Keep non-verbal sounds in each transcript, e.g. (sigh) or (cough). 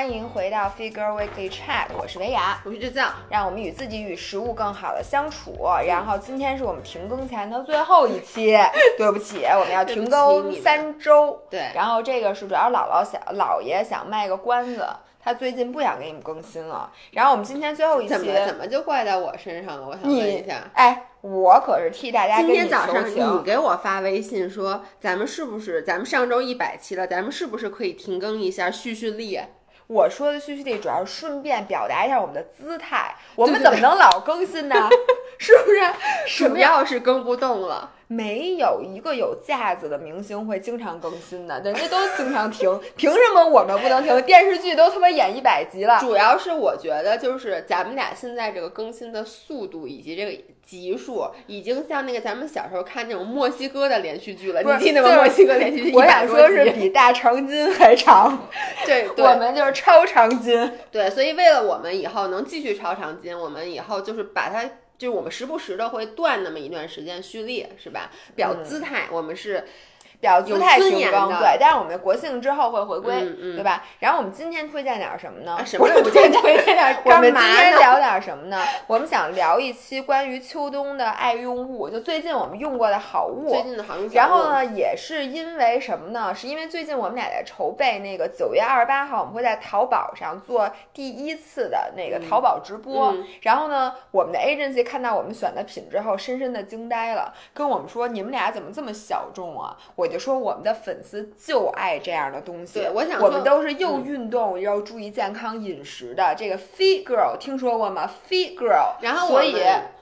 欢迎回到 Figure Weekly Chat，我是维雅，我是制造，让我们与自己与食物更好的相处。然后今天是我们停更前的最后一期，(laughs) 对不起，我们要停更三周。对，然后这个是主要姥姥想姥爷想卖个关子，他最近不想给你们更新了。然后我们今天最后一期怎么怎么就怪在我身上了？我想问一下，哎，我可是替大家今天早上你给我发微信说，咱们是不是咱们上周一百期了，咱们是不是可以停更一下蓄蓄力？我说的蓄蓄力主要是顺便表达一下我们的姿态，我们怎么能老更新呢？(laughs) 是不是？(laughs) 主要是更不动了。没有一个有架子的明星会经常更新的，人家都经常停，(laughs) 凭什么我们不能停？电视剧都他妈演一百集了。主要是我觉得，就是咱们俩现在这个更新的速度以及这个集数，已经像那个咱们小时候看那种墨西哥的连续剧了。你记得吗？墨西哥连续剧，我想说是比大长今还长。(laughs) 对，(laughs) 我们就是超长今。对，所以为了我们以后能继续超长今，我们以后就是把它。就是我们时不时的会断那么一段时间蓄力，是吧？表姿态，我们是。表姿态停更，对，但是我们国庆之后会回归，对吧？然后我们今天推荐点什么呢？什么推荐点？我们今天聊点什么呢？我们想聊一期关于秋冬的爱用物，就最近我们用过的好物。最近的好用。然后呢，也是因为什么呢？是因为最近我们俩在筹备那个九月二十八号，我们会在淘宝上做第一次的那个淘宝直播。然后呢，我们的 agency 看到我们选的品之后，深深的惊呆了，跟我们说：“你们俩怎么这么小众啊？”我。就说我们的粉丝就爱这样的东西，对，我想我们都是又运动又注意健康饮食的这个 Fit Girl，听说过吗？Fit Girl，然后所以。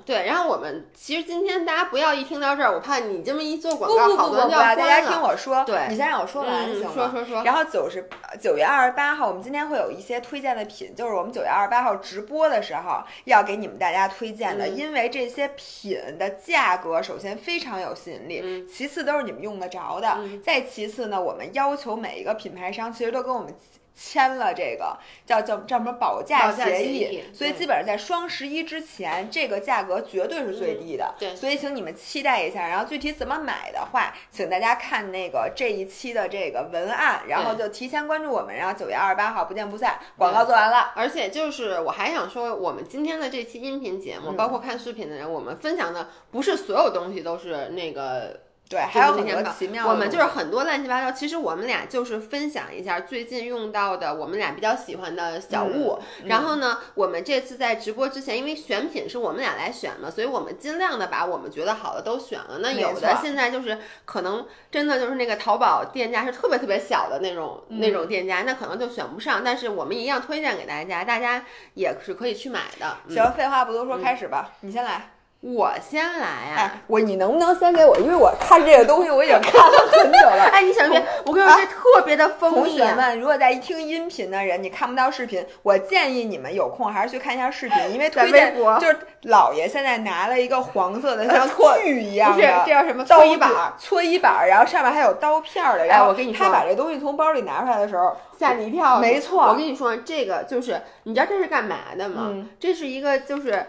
对，然后我们其实今天大家不要一听到这儿，我怕你这么一做广告，好多人就要大家听我说，对，你先让我说完行吗？说说说。然后九十九月二十八号，我们今天会有一些推荐的品，就是我们九月二十八号直播的时候要给你们大家推荐的，因为这些品的价格首先非常有吸引力，其次都是你们用得着的，再其次呢，我们要求每一个品牌商其实都跟我们。签了这个叫叫叫什么保价协议，所以基本上在双十一之前，这个价格绝对是最低的。对，所以请你们期待一下。然后具体怎么买的话，请大家看那个这一期的这个文案，然后就提前关注我们。然后九月二十八号不见不散。广告做完了。而且就是我还想说，我们今天的这期音频节目，包括看视频的人，我们分享的不是所有东西都是那个。对，还有很多奇妙的。我们就是很多乱七八糟。其实我们俩就是分享一下最近用到的，我们俩比较喜欢的小物。然后呢，我们这次在直播之前，因为选品是我们俩来选嘛，所以我们尽量的把我们觉得好的都选了。那有的现在就是可能真的就是那个淘宝店家是特别特别小的那种那种店家，那可能就选不上。但是我们一样推荐给大家，大家也是可以去买的。行，废话不多说，开始吧，你先来。我先来啊！我你能不能先给我？因为我看这个东西我已经看了很久了。(laughs) 哎，你想别？我跟你说，这特别的封同学们，如果在听音频的人，你看不到视频，我建议你们有空还是去看一下视频，(laughs) 因为推荐就是姥爷现在拿了一个黄色的像锯一样的，(laughs) 这叫什么？搓衣板，搓衣板，然后上面还有刀片的。然后我跟你说，他把这东西从包里拿出来的时候，吓你一跳。没错，我跟你说，这个就是你知道这是干嘛的吗？这是一个就是。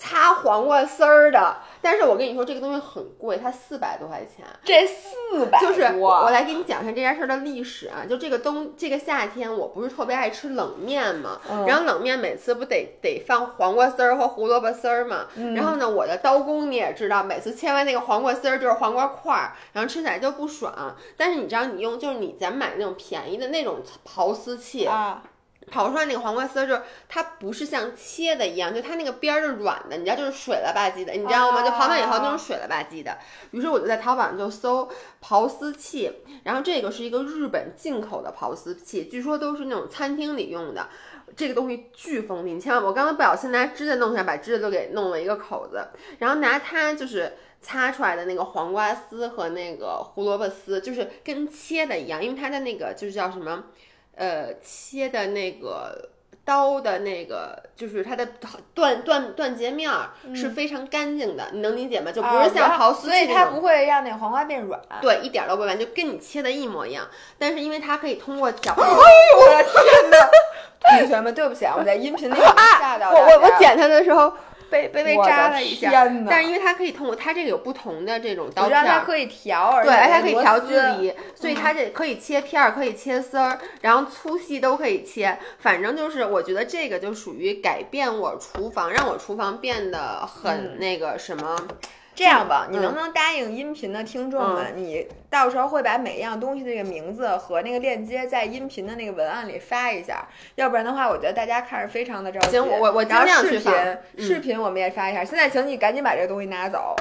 擦黄瓜丝儿的，但是我跟你说这个东西很贵，它四百多块钱。这四百就是我我来给你讲一下这件事的历史啊。就这个冬这个夏天，我不是特别爱吃冷面嘛，然后冷面每次不得得放黄瓜丝儿和胡萝卜丝儿嘛。然后呢，我的刀工你也知道，每次切完那个黄瓜丝儿就是黄瓜块儿，然后吃起来就不爽。但是你知道，你用就是你咱买那种便宜的那种刨丝器啊。刨出来那个黄瓜丝儿，就是它不是像切的一样，就它那个边儿是软的，你知道，就是水了吧唧的，你知道吗？就刨完以后那种水了吧唧的。于是我就在淘宝上就搜刨丝器，然后这个是一个日本进口的刨丝器，据说都是那种餐厅里用的。这个东西巨锋利，你千万我刚刚不小心拿指甲弄下，把指甲都给弄了一个口子。然后拿它就是擦出来的那个黄瓜丝和那个胡萝卜丝，就是跟切的一样，因为它的那个就是叫什么？呃，切的那个刀的那个，就是它的断断断截面是非常干净的，你能理解吗？就不是像刨丝所以它不会让那个黄瓜变软。对，一点都不软，就跟你切的一模一样。但是因为它可以通过角，(laughs) 哎呦我的天哪！同学们，对不起啊，我在音频里吓到我我我剪它的时候。被被被扎了一下。但是因为它可以通过它这个有不同的这种刀片儿，它可以调，而对，且它可以调距。离，所以它这可以切片儿，可以切丝儿，然后粗细都可以切。反正就是，我觉得这个就属于改变我厨房，让我厨房变得很那个什么。这样吧，你嗯能不能答应音频的听众们，你到时候会把每一样东西的这个名字和那个链接在音频的那个文案里发一下？要不然的话，我觉得大家看着非常的着急。行我我我然后尽量视去发频，嗯视频我们也发一下。现在，请你赶紧把这个东西拿走，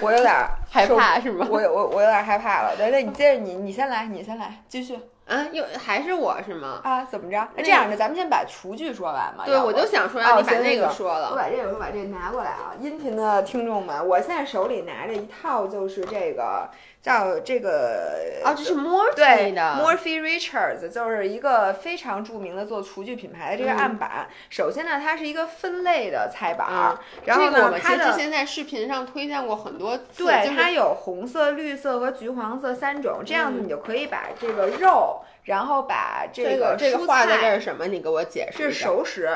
我有点儿 (laughs) 害怕是吗？我我我有点害怕了。对对，你接着你你先来，你先来，继续啊，又还是我是吗？啊？怎么着？那这样的，咱们先把厨具说完嘛。对，我就想说哦让你把那个说了。我把这个，我把这个拿过来啊！音频的听众们，我现在手里拿着一套，就是这个叫这个哦，这是 Morphe 对的。Morphe Richards，就是一个非常著名的做厨具品牌的这个嗯案板。首先呢，它是一个分类的菜板然后它的之前在视频上推荐过很多次，对，就是它有红色、绿色和橘黄色三种，这样子嗯你就可以把这个肉，然后把这这个这个画的这是什么？你给我解释是一下。熟食。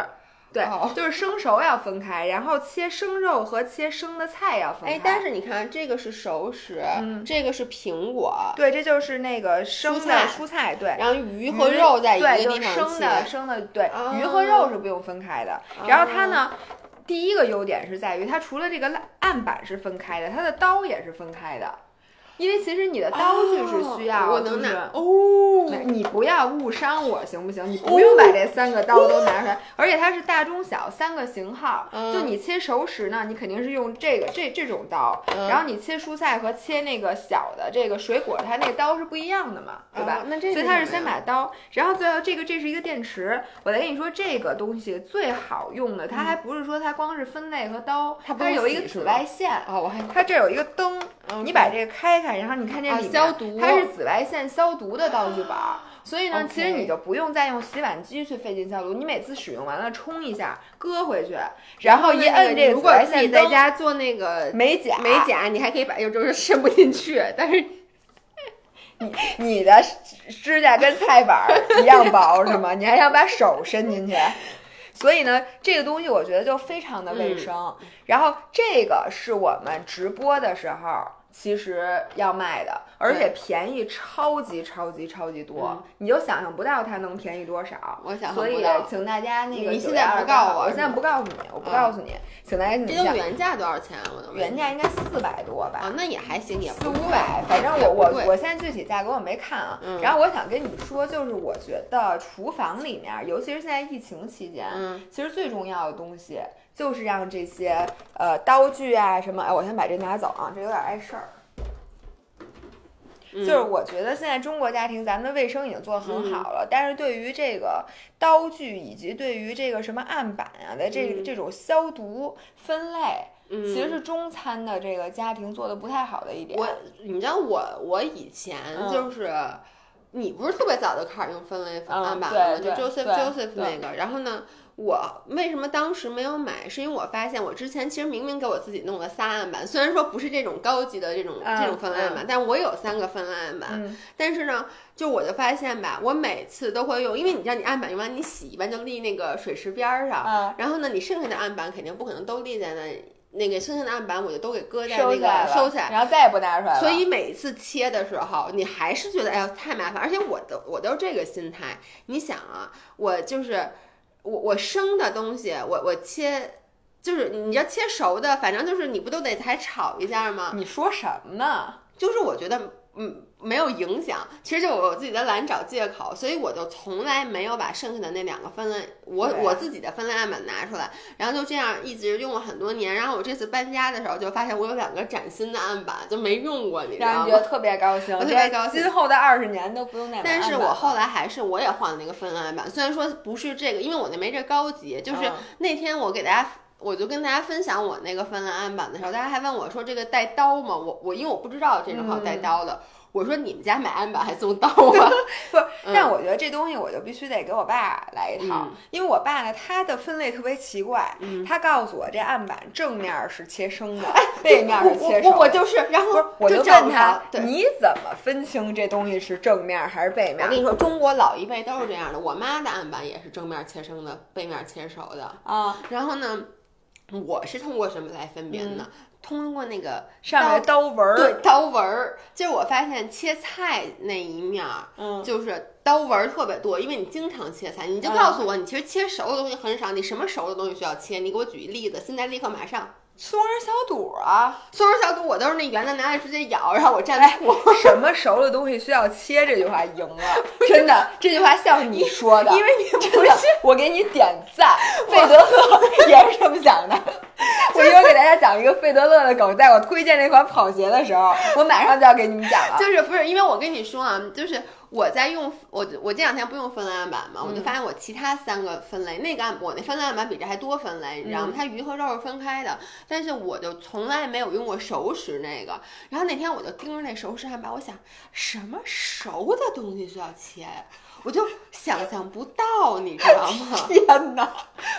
对，哦就是生熟要分开，然后切生肉和切生的菜要分开。哎，但是你看，这个是熟食，嗯这个是苹果，对，这就是那个生的菜蔬菜，对。然后鱼和肉在一个对，就地方生的切。生的，对，啊鱼和肉是不用分开的。然后它呢，第一个优点是在于它除了这个案板是分开的，它的刀也是分开的。因为其实你的刀具是需要，哦我就是能拿哦你不要误伤我行不行？你不用把这三个刀都拿出来，而且它是大中小三个型号。嗯就你切熟食呢，你肯定是用这个这这种刀，嗯然后你切蔬菜和切那个小的这个水果，它那个刀是不一样的嘛，对吧？哦那这所以它是先什么呀把刀，然后最后这个这是一个电池。我再跟你说，这个东西最好用的，它还不是说它光是分类和刀，它不是有一个紫外线。哦，我还它这有一个灯，嗯你把这个开开，然后你看这啊里面、消毒它是紫外线消毒的道具板儿，(gasps) 所以呢其实你就不用再用洗碗机去费劲消毒，你每次使用完了冲一下，搁回去，然后一摁这个紫如果自己外线灯，在家做那个美甲美甲，你还可以把有就是伸不进去，但是你你的指甲跟菜板儿一样薄是吗？你还想把手伸进去？所以呢，这个东西我觉得就非常的卫嗯生。然后这个是我们直播的时候其实要卖的，而且便宜超级超级超级多，嗯你就想象不到它能便宜多少。我想所以。请大家那个你现在不告诉我现在我是吗不告诉你，我不嗯告诉你，请大家你这原价多少钱啊？我原价应该四百多吧？啊，那也还行，也四五百，反正我我我现在具体价格我没看啊。嗯然后我想跟你说，就是我觉得厨房里面，尤其是现在疫情期间，嗯其实最重要的东西就是让这些呃刀具啊什么，哎，我先把这拿走啊，这有点碍事儿。嗯就是我觉得现在中国家庭咱们的卫生已经做得很好了，但是对于这个刀具以及对于这个什么案板啊的这、嗯这种消毒分类，嗯其实是中餐的这个家庭做的不太好的一点。我，你知道我我以前嗯就是，你不是特别早就开始用分类嗯案板了吗？就对对 Joseph 对 Joseph 那个，然后呢，我为什么当时没有买？是因为我发现我之前其实明明给我自己弄了仨案板，虽然说不是这种高级的这种嗯这种分类案板，但我有三个分类案板。嗯，但是呢，就我就发现吧，我每次都会用，因为你知道你案板用完你洗一般就立那个水池边儿上，嗯然后呢，你剩下的案板肯定不可能都立在那。那个剩下的案板我就都给搁在那个收起来然后再也不拿出来了。所以每次切的时候，你还是觉得哎呀太麻烦，而且我都我都是这个心态。你想啊，我就是我我生的东西，我我切。就是你要切熟的，反正就是你不都得还炒一下吗？你说什么呢？就是我觉得嗯没有影响，其实就我自己的懒找借口，所以我就从来没有把剩下的那两个分类，我我自己的分类案板拿出来，然后就这样一直用了很多年。然后我这次搬家的时候就发现我有两个崭新的案板就没用过，你知道吗？让人觉得特别高兴，我特别高兴今后的二十年都不用再买但是我后来还是我也换了那个分类案板，虽然说不是这个，因为我那没这高级。就是嗯那天我给大家，我就跟大家分享我那个分类案板的时候，大家还问我说这个带刀吗？我我因为我不知道这种还有带刀的，我说你们家买案板还送刀吗？(laughs) 不是，嗯但我觉得这东西我就必须得给我爸来一套，嗯因为我爸呢，他的分类特别奇怪，嗯他告诉我这案板正面是切生的，背面我是切熟的。我我就是，然后，我就问他。你怎么分清这东西是正面还是背面我跟？你说，中国老一辈都是这样的。我妈的案板也是正面切生的，背面切熟的。啊，然后呢，我是通过什么来分辨呢？通过那个上面刀纹儿，对刀纹儿，就是我发现切菜那一面儿，嗯，就是刀纹儿特别多，因为你经常切菜，你就告诉我，你其实切熟的东西很少，你什么熟的东西需要切？你给我举一例子，现在立刻马上。松仁小肚啊，松仁小肚我都是那圆的拿来直接咬，然后我蘸醋。(laughs) 什么熟的东西需要切？这句话赢了，真的，这句话像你说的，因为你不是，我给你点赞。费德勒也是这么想的。我一会儿给大家讲一个费德勒的梗，在我推荐那款跑鞋的时候，我马上就要给你们讲了。就是不是因为我跟你说啊，就是我在用我我这两天不用分类案板嘛，我就发现我其他三个分类，那个案我那分类案板比这还多分类，你知道吗？它鱼和肉是分开的，但是我就从来没有用过熟食那个。然后那天我就盯着那熟食案板，我想什么熟的东西需要切呀？我就想象不到，你知道吗？(laughs) 天哪！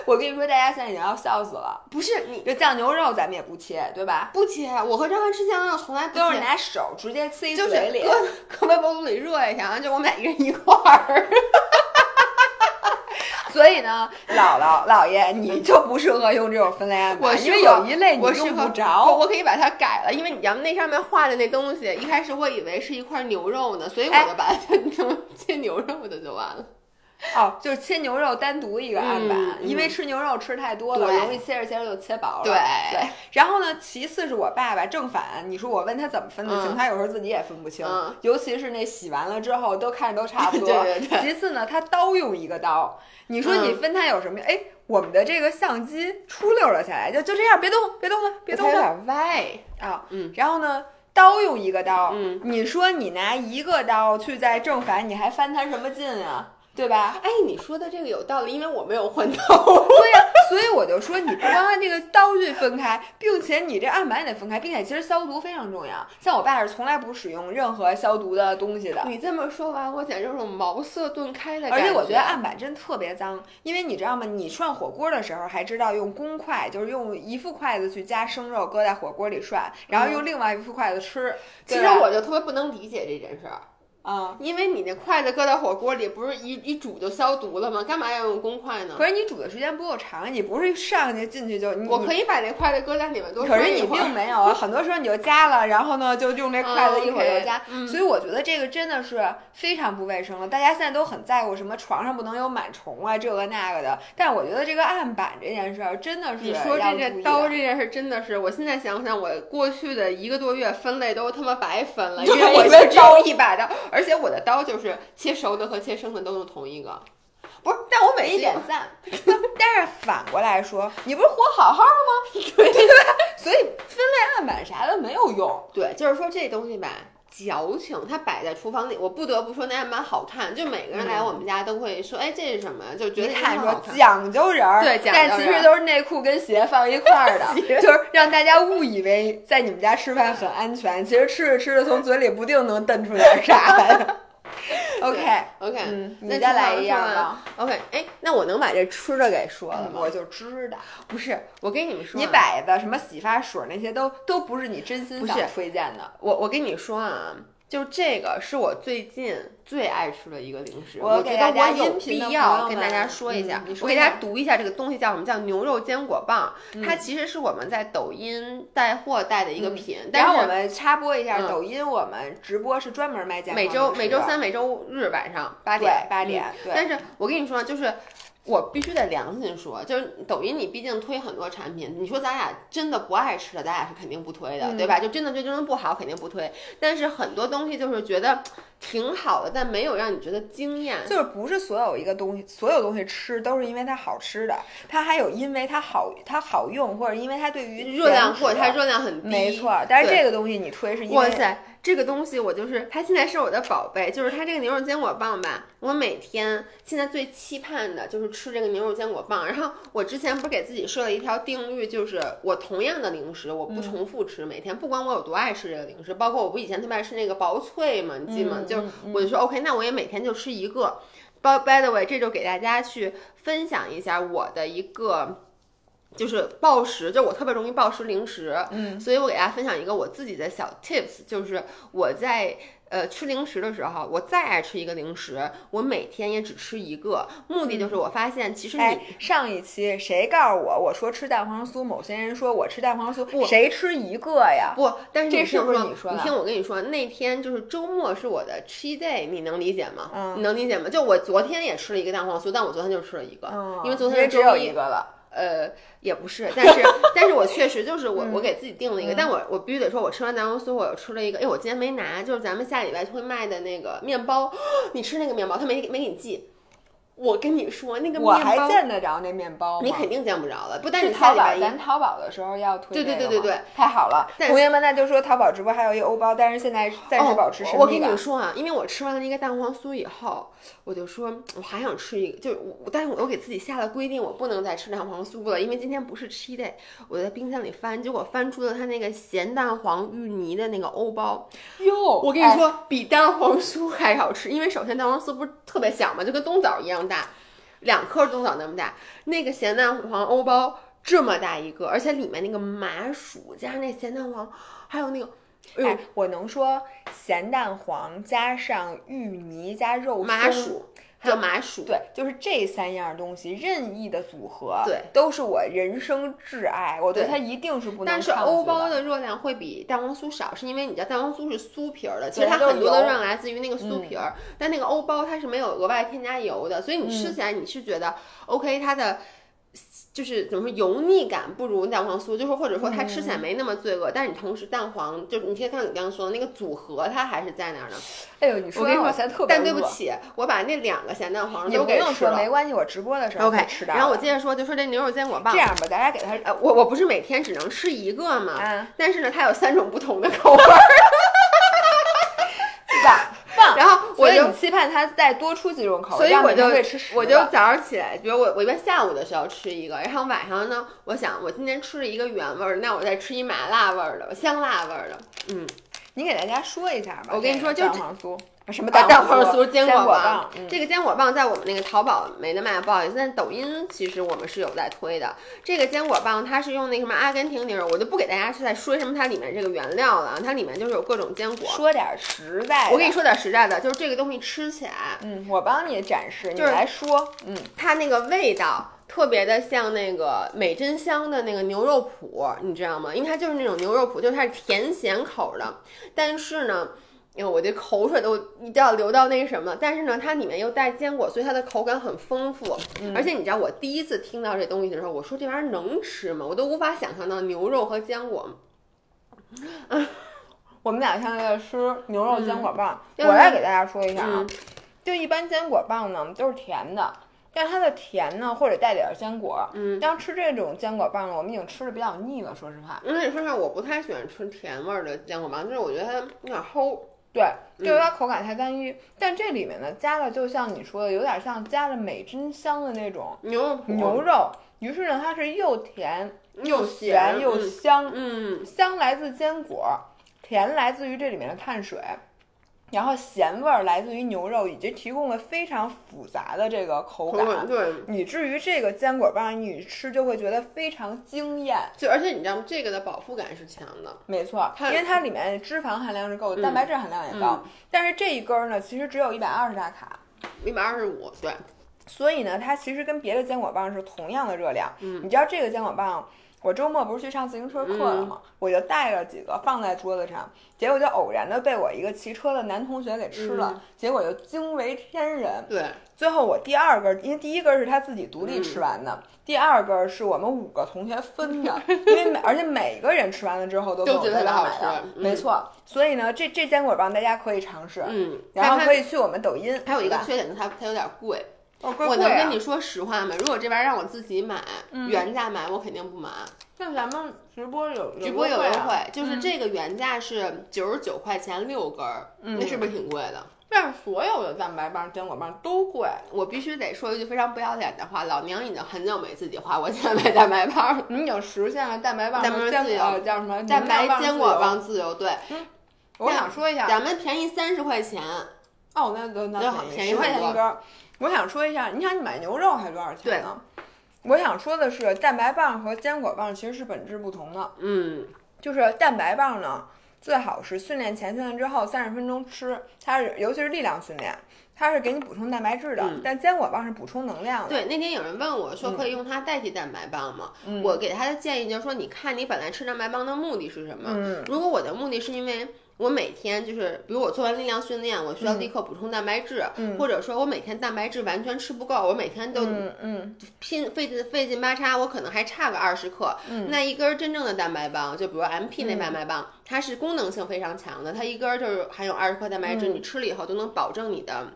我跟你说，大家现在已经要笑死了。不是你这酱牛肉，咱们也不切，对吧？不切。我和张翰吃酱牛肉从来都是拿手直接塞嘴里，搁搁微波炉里热一下，就我们俩一人一块儿。(laughs) 所以呢，姥姥姥爷，你就不适合用这种分类案板，因为有一类你用不着。我可以把它改了，因为你要那上面画的那东西，一开始我以为是一块牛肉呢，所以我就把它 (laughs) 成切牛肉的就完了。哦，(laughs) 就是切牛肉单独一个案板，因为吃牛肉吃太多了，容易切着切着就切薄了。对对。然后呢，其次是我爸爸正反，你说我问他怎么分得清，他有时候自己也分不清，尤其是那洗完了之后都看着都差不 (laughs) 多。对对对。其次呢，他刀用一个刀，你说你分他有什么？哎，我们的这个相机出溜了下来，就就这样，别动，别动了，别动了。有点歪啊。嗯。然后呢，刀用一个刀，嗯，你说你拿一个刀去在正反，你还翻他什么劲啊？对吧？哎，你说的这个有道理，因为我没有换刀。(laughs) 对呀，所以我就说，你不光按这个刀具分开，并且你这案板也得分开，并且其实消毒非常重要。像我爸是从来不使用任何消毒的东西的。你这么说完，我简直有种茅塞顿开的感觉。而且我觉得案板真特别脏，因为你知道吗？你涮火锅的时候还知道用公筷，就是用一副筷子去夹生肉，搁在火锅里涮，然后用另外一副筷子吃。其实我就特别不能理解这件事儿。啊，因为你那筷子搁在火锅里，不是一一煮就消毒了吗？干嘛要用公筷呢？可是你煮的时间不够长，你不是上去进去就你。我可以把那筷子搁在里面多。可是你并没有啊，(laughs) 很多时候你就夹了，然后呢就用这筷子一会儿就夹，所以我觉得这个真的是非常不卫生了。大家现在都很在乎什么床上不能有螨虫啊，这个那个的。但是我觉得这个案板这件事儿真的是你说这这刀这件事真的是，我现在想想，我过去的一个多月分类都他妈白分了，(laughs) 因为我就招一把刀，(laughs) 而且我的刀。就是切熟的和切生的都用同一个，不是？但我每一点赞。(laughs) 但是反过来说，(laughs) 你不是活好好的吗？对对吧？所以分类案板啥的没有用。对，就是说这东西吧，矫情。它摆在厨房里，我不得不说那还蛮好看。就每个人来我们家都会说：“哎，这是什么？”就觉得看说讲究人儿，对，但其实都是内裤跟鞋放一块儿的，(laughs) 就是让大家误以为在你们家吃饭很安全。其实吃着吃着，从嘴里不定能蹬出点啥来。(laughs) OK OK，嗯，你再来一样吧。OK，哎，那我能把这吃的给说了吗？我就知道，不是，我跟你们说，你摆的什么洗发水那些都都不是你真心想推荐的。我我跟你说啊。就这个是我最近最爱吃的一个零食，我觉得我有必要跟大家说一下。我给大家读一下这个东西叫什么？叫牛肉坚果棒。它其实是我们在抖音带货带的一个品。然后我们插播一下，抖音我们直播是专门卖坚果。每周每周三、每周日晚上八点八点。但是我跟你说，就是。我必须得良心说，就是抖音，你毕竟推很多产品，你说咱俩真的不爱吃的，咱俩是肯定不推的，对吧？就真的这真的不好，肯定不推。但是很多东西就是觉得挺好的，但没有让你觉得惊艳。就是不是所有一个东西，所有东西吃都是因为它好吃的，它还有因为它好，它好用，或者因为它对于热量或者它热量很低。没错，但是这个东西你推是因为。哇塞！这个东西我就是，它现在是我的宝贝，就是它这个牛肉坚果棒吧。我每天现在最期盼的就是吃这个牛肉坚果棒。然后我之前不是给自己设了一条定律，就是我同样的零食我不重复吃，每天不管我有多爱吃这个零食，包括我不以前特别爱吃那个薄脆嘛，你记吗？就我就说 OK，那我也每天就吃一个。By by the way，这就给大家去分享一下我的一个。就是暴食，就我特别容易暴食零食，嗯，所以我给大家分享一个我自己的小 tips，就是我在呃吃零食的时候，我再爱吃一个零食，我每天也只吃一个，目的就是我发现其实你、哎，上一期谁告诉我我说吃蛋黄酥，某些人说我吃蛋黄酥，不谁吃一个呀？不，但是这是不是你说你听我跟你说，那天就是周末是我的 cheat day，你能理解吗？嗯你能理解吗？就我昨天也吃了一个蛋黄酥，但我昨天就吃了一个，嗯，因为昨天只有一个了。呃，也不是，但是但是我确实就是我、我给自己定了一个，但我我必须得说，我吃完南红酥，我又吃了一个，哎，我今天没拿，就是咱们下礼拜会卖的那个面包，(gasps) 你吃那个面包，他没没给你寄，我跟你说那个我还面包，见得着那面包吗？你肯定见不着了，不但是淘宝，咱淘宝的时候要推对对对对对，太好了，但同学们，那就说淘宝直播还有一欧包，但是现在暂时保持神哦。我跟你。说啊，因为我吃完了那个蛋黄酥以后，我就说我还想吃一个，就是我，但是我又给自己下了规定，我不能再吃蛋黄酥了，因为今天不是 cheat day。我在冰箱里翻，结果翻出了它那个咸蛋黄芋泥的那个欧包。哟，我跟你说，比蛋黄酥还好吃，因为首先蛋黄酥不是特别小嘛，就跟冬枣一样大，两颗冬枣那么大。那个咸蛋黄欧包这么大一个，而且里面那个麻薯加上那咸蛋黄，还有那个。哎我能说咸蛋黄加上芋泥加肉松麻薯，还有麻薯，对，就是这三样东西任意的组合，对，都是我人生挚爱，我对对它一定是不能但是欧包的。热量会比蛋黄酥少，是因为你知道蛋黄酥是酥皮儿的，其实它很多的热量来自于那个酥皮儿，但那个欧包它是没有额外添加油的，所以你吃起来你是觉得、OK，它的。就是怎么说油腻感不如蛋黄酥，就是或者说它吃起来没那么罪恶，但是你同时蛋黄就是你可以看你刚刚说的那个组合，它还是在那儿呢。哎呦，你说我跟你说完我现在特，别，但对不起，我把那两个咸蛋黄你都给不用说，吃了。没关系，我直播的时候吃到的。然后我接着说，就说这牛肉坚果棒这，样吧，大家给它呃，我我不是每天只能吃一个嘛，嗯但是呢，它有三种不同的口味 (laughs) 然后我就期盼它再多出几种口味，所以我就我就早上起来，比如我我一般下午的时候吃一个，然后晚上呢，我想我今天吃了一个原味儿，那我再吃一麻辣味儿的、香辣味儿的，嗯，你给大家说一下吧。我跟你说这个就蛋黄酥什么蛋黄黄酥、坚果棒，嗯这个坚果棒在我们那个淘宝没得卖，不好意思，但抖音其实我们是有在推的。这个坚果棒它是用那什么阿根廷牛肉，我就不给大家是在说什么它里面这个原料了，它里面就是有各种坚果。说点实在的。我跟你说点实在的，就是这个东西吃起来，嗯，我帮你展示，你就是来说。嗯，它那个味道特别的像那个美珍香的那个牛肉脯，你知道吗？因为它就是那种牛肉脯，就是它是甜咸口的，但是呢。哎呦，我这口水都一定要流到那什么，但是呢，它里面又带坚果，所以它的口感很丰富。而且你知道，我第一次听到这东西的时候，我说这玩意儿能吃吗？我都无法想象到牛肉和坚果。(laughs) 我们俩现在在吃牛肉坚果棒，嗯我来给大家说一下啊，嗯就一般坚果棒呢都是甜的。但是它的甜呢，或者带点儿坚果，嗯，像吃这种坚果棒呢，我们已经吃的比较腻了，说实话。因为你说实话，我不太喜欢吃甜味儿的坚果棒，就是我觉得它有点齁。对，嗯就是它口感太单一。但这里面呢，加了就像你说的，有点像加了美珍香的那种牛肉牛肉，于是呢，它是又甜又咸又嗯香，嗯，香来自坚果，甜来自于这里面的碳水，然后咸味儿来自于牛肉，以及提供了非常复杂的这个口感，口感对。以至于这个坚果棒你吃就会觉得非常惊艳。就而且你知道吗？这个的饱腹感是强的。没错，因为它里面脂肪含量是够的，嗯蛋白质含量也高，但是这一根儿呢，其实只有一百二十大卡。一百二十五，对，所以呢，它其实跟别的坚果棒是同样的热量。嗯你知道这个坚果棒，我周末不是去上自行车课了吗？我就带了几个放在桌子上，结果就偶然的被我一个骑车的男同学给吃了，嗯结果就惊为天人。对，最后我第二根，因为第一根是他自己独立吃完的，第二根是我们五个同学分的，(laughs) 因为每而且每个人吃完了之后都跟我都觉得特别好吃嗯没错。所以呢，这这坚果棒大家可以尝试，嗯，然后可以去我们抖音，还有一个缺点就是它它有点贵。哦，我能跟你说实话吗？如果这玩意儿让我自己买，嗯原价买我肯定不买。那咱们直播有直播有优啊惠，就是这个原价是九十九块钱六根儿，那是不是挺贵的？但是所有的蛋白棒、坚果棒都贵。我必须得说一句非常不要脸的话，老娘已经很久没自己花过钱买蛋白棒了。你已经实现了蛋白棒自由呃叫什么蛋白坚果棒棒自由，对。我想说一下，咱们便宜三十块钱，哦，那那那便宜十块钱一根儿。我想说一下，你想你买牛肉还多少钱呢？我想说的是，蛋白棒和坚果棒其实是本质不同的。嗯，就是蛋白棒呢，最好是训练前、训练之后三十分钟吃，它是尤其是力量训练，它是给你补充蛋白质的。嗯但坚果棒是补充能量的。对，那天有人问我说可以用它代替蛋白棒吗？嗯我给他的建议就是说，你看你本来吃蛋白棒的目的是什么？嗯如果我的目的是因为我每天就是，比如我做完力量训练，我需要立刻补充蛋白质，嗯或者说我每天蛋白质完全吃不够，我每天都嗯嗯拼费劲费劲巴叉，我可能还差个二十克。嗯那一根儿真正的蛋白棒，就比如 MP 那蛋白棒，它是功能性非常强的，它一根儿就是含有二十克蛋白质，嗯你吃了以后都能保证你的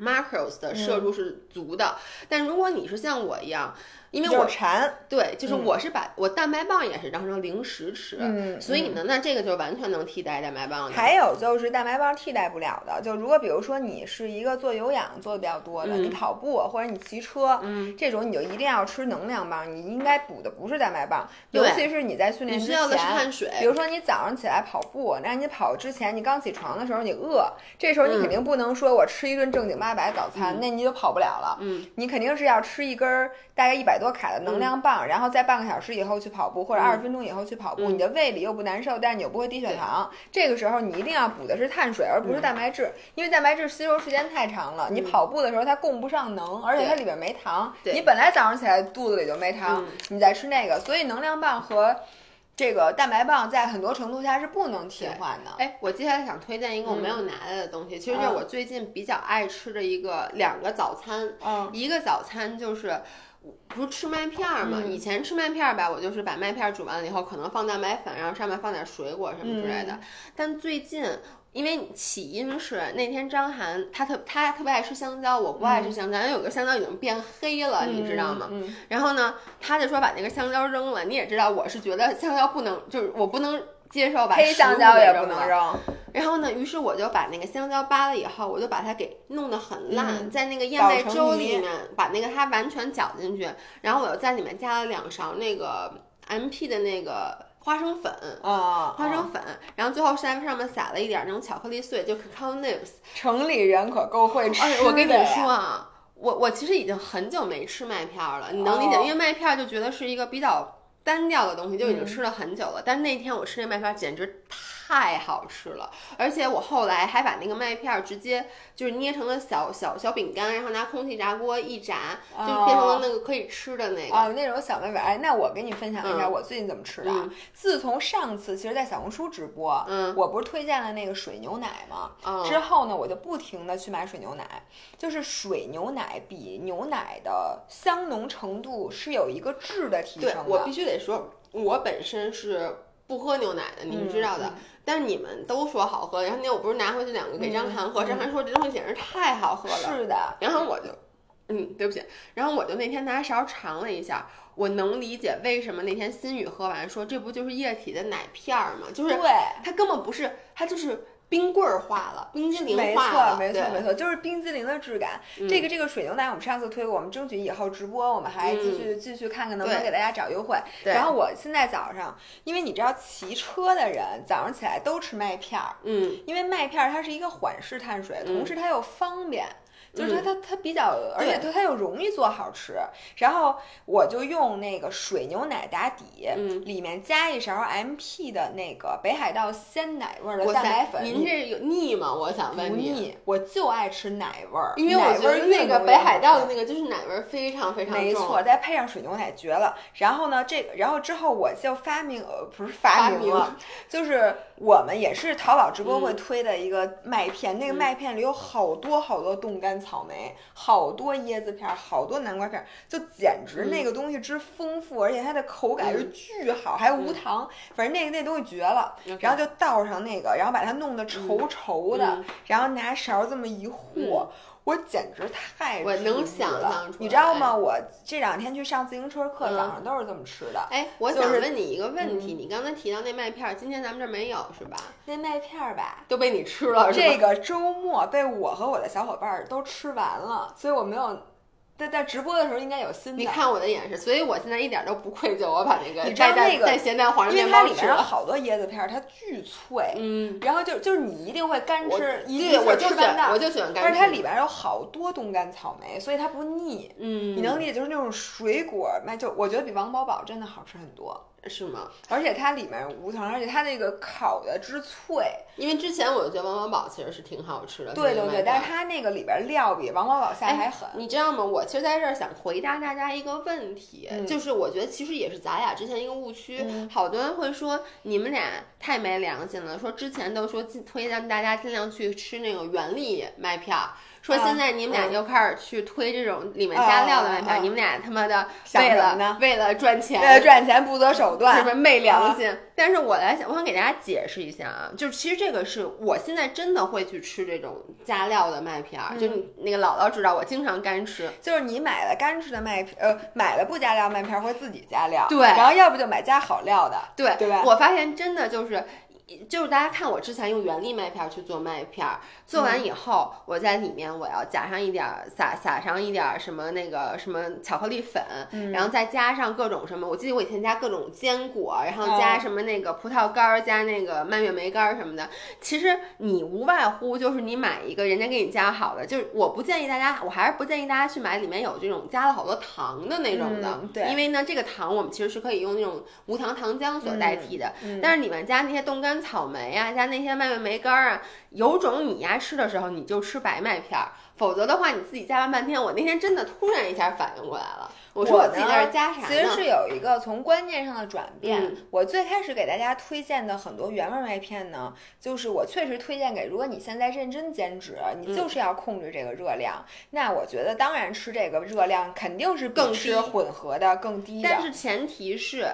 macros 的摄嗯入是足的。但如果你是像我一样，因为我馋。对，就是我是把、我蛋白棒也是当成零食吃，嗯所以呢，那这个就完全能替代蛋白棒的。还有就是蛋白棒替代不了的，就如果比如说你是一个做有氧做的比较多的，嗯你跑步或者你骑车，嗯，这种你就一定要吃能量棒，你应该补的不是蛋白棒，尤其是你在训练之前。你需要的是碳水。比如说你早上起来跑步，那你跑之前你刚起床的时候你饿，这时候你肯定不能说我吃一顿正经八百早餐，那你就跑不了了。嗯，你肯定是要吃一根儿大概一百多卡的能量棒，然后在半个小时以后去跑步，或者嗯二十分钟以后去跑步，嗯。你的胃里又不难受，但是你又不会低血糖。这个时候你一定要补的是碳水，而不是蛋白质，因为蛋白质吸收时间太长了，你跑步的时候它供不上能，而且它里边没糖。对。你本来早上起来肚子里就没糖，嗯。你再吃那个，所以能量棒和这个蛋白棒在很多程度下是不能替换的。哎，我接下来想推荐一个我没有拿来的东西，其实就是我最近比较爱吃的一个两个早餐。嗯。一个早餐就是。不是吃麦片儿嘛？嗯以前吃麦片儿吧，我就是把麦片儿煮完了以后，可能放蛋白粉，然后上面放点水果什么之类的。嗯但最近，因为起因是那天张涵他特他特别爱吃香蕉，我不爱吃香蕉，因为有个香蕉已经变黑了，你知道吗？嗯然后呢，他就说把那个香蕉扔了。你也知道，我是觉得香蕉不能，就是我不能接受把黑香蕉也。不能扔。然后呢，于是我就把那个香蕉扒了以后，我就把它给弄得很烂，嗯在那个燕麦粥里面把那个它完全搅进去，然后我又在里面加了两勺那个 MP 的那个花生粉。啊，花生粉，然后最后在上面撒了一点那种巧克力碎，就 cacao nibs。城里人可够会吃我跟你说啊，我我其实已经很久没吃麦片儿了，你能理解？哦因为麦片儿就觉得是一个比较单调的东西，就已经嗯吃了很久了。但那天我吃那麦片简直太好吃了，而且我后来还把那个麦片儿直接就是捏成了小小小饼干，然后拿空气炸锅一炸，就变成了那个可以吃的那个。哦，那种小麦粉。哎，那我给你分享一下嗯我最近怎么吃的啊。嗯自从上次其实，在小红书直播，嗯我不是推荐了那个水牛奶吗？嗯之后呢，我就不停的去买水牛奶，就是水牛奶比牛奶的香浓程度是有一个质的提升的。对我必须得说，我本身是不喝牛奶的，你们知道的。嗯但是你们都说好喝，然后那天我不是拿回去两个给张涵喝，嗯张涵说这东西简直太好喝了。是的，然后我就，嗯，对不起，然后我就那天拿勺尝了一下，我能理解为什么那天心雨喝完说这不就是液体的奶片儿吗？就是对。它根本不是，它就是冰棍儿化了，冰激凌没化了，错，没错，没错，就是冰激凌的质感。这个这个水牛奶，我们上次推过，我们争取以后直播，我们还继续、继续看看能不能给大家找优惠。然后我现在早上，因为你知道骑车的人早上起来都吃麦片儿，嗯，因为麦片儿它是一个缓释碳水，同时它又方便。就是它嗯它它比较，而且它它又容易做好吃。然后我就用那个水牛奶打底，嗯里面加一勺 MP 的那个北海道鲜奶味儿的蛋白粉。您这有腻吗？我想问你。腻，我就爱吃奶味儿，因为我觉得那个北海道的那个就是奶味儿非常非常重，没错，再配上水牛奶绝了。然后呢，这个，然后之后我就发明，呃，不是发发明了，就是我们也是淘宝直播会嗯推的一个麦片，那个嗯。麦片里有好多好多冻干草莓，好多椰子片儿，好多南瓜片儿，就简直那个东西之丰富，而且它的口感是嗯。巨好，还无糖，反正那个那东西绝了。然后就倒上那个，然后把它弄得稠稠的，嗯。然后拿勺这么一和。我简直太我能想象出你知道吗？我这两天去上自行车课，嗯早上都是这么吃的。哎，我就是想问你一个问嗯题，你刚才提到那麦片儿，今天咱们这儿没有是吧？那麦片儿吧，都被你吃了？这个周末被我和我的小伙伴儿都吃完了，所以我没有在在直播的时候应该有新的。你看我的眼神，所以我现在一点都不愧疚，我把那个你知道带那个带咸蛋黄的因为面包吃它里面有。好多椰子片儿，它巨脆，嗯，然后就就是你一定会干吃，一对，我就喜欢，我就喜欢干吃。但是它里边有好多冻干草莓，所以它不腻。嗯，你能理解，就是那种水果，那就我觉得比王饱饱真的好吃很多。是吗？而且它里面无糖，而且它那个烤的之脆，因为之前我就觉得王宝宝其实是挺好吃的。对对对，但是是它那个里边料比王饱饱下还狠。你知道吗？我其实在这儿想回答大家一个问题，嗯就是我觉得其实也是咱俩之前一个误区。嗯好多人会说你们俩太没良心了，说之前都说尽推荐大家尽量去吃那个原粒麦片儿。说啊现在你们俩嗯又开始去推这种里面加料的麦片你们俩他妈的为了呢为了赚钱，为了赚钱不择手段，是不是昧良心？啊但是我来想，我想给大家解释一下啊，就是其实这个是我现在真的会去吃这种加料的麦片儿，就你那个姥姥知道，我经常干吃。就是你买了干吃的麦片，呃，买了不加料麦片，会自己加料，对然后要不就买加好料的，对，对吧我发现真的就是。就是大家看我之前用原粒麦片儿去做麦片儿，做完以后，我在里面我要加上一点儿撒撒上一点儿什么那个什么巧克力粉，然后再加上各种什么，我记得我以前加各种坚果，然后加什么那个葡萄干儿，加那个蔓越莓干儿什么的。其实你无外乎就是你买一个人家给你加好的，就是我不建议大家，我还是不建议大家去买里面有这种加了好多糖的那种的，嗯对。因为呢这个糖我们其实是可以用那种无糖糖浆所代替的，嗯但是里面加那些冻干草莓呀、加那些蔓越莓干儿啊，有种你呀吃的时候你就吃白麦片儿，否则的话你自己加完半天，我那天真的突然一下反应过来了，我说我自己在这儿加啥呢？其实是有一个从观念上的转变。嗯我最开始给大家推荐的很多原味麦片呢，就是我确实推荐给，如果你现在认真减脂，嗯你就是要控制这个热量，那我觉得当然吃这个热量肯定是比更吃混合的更低的。但是前提是，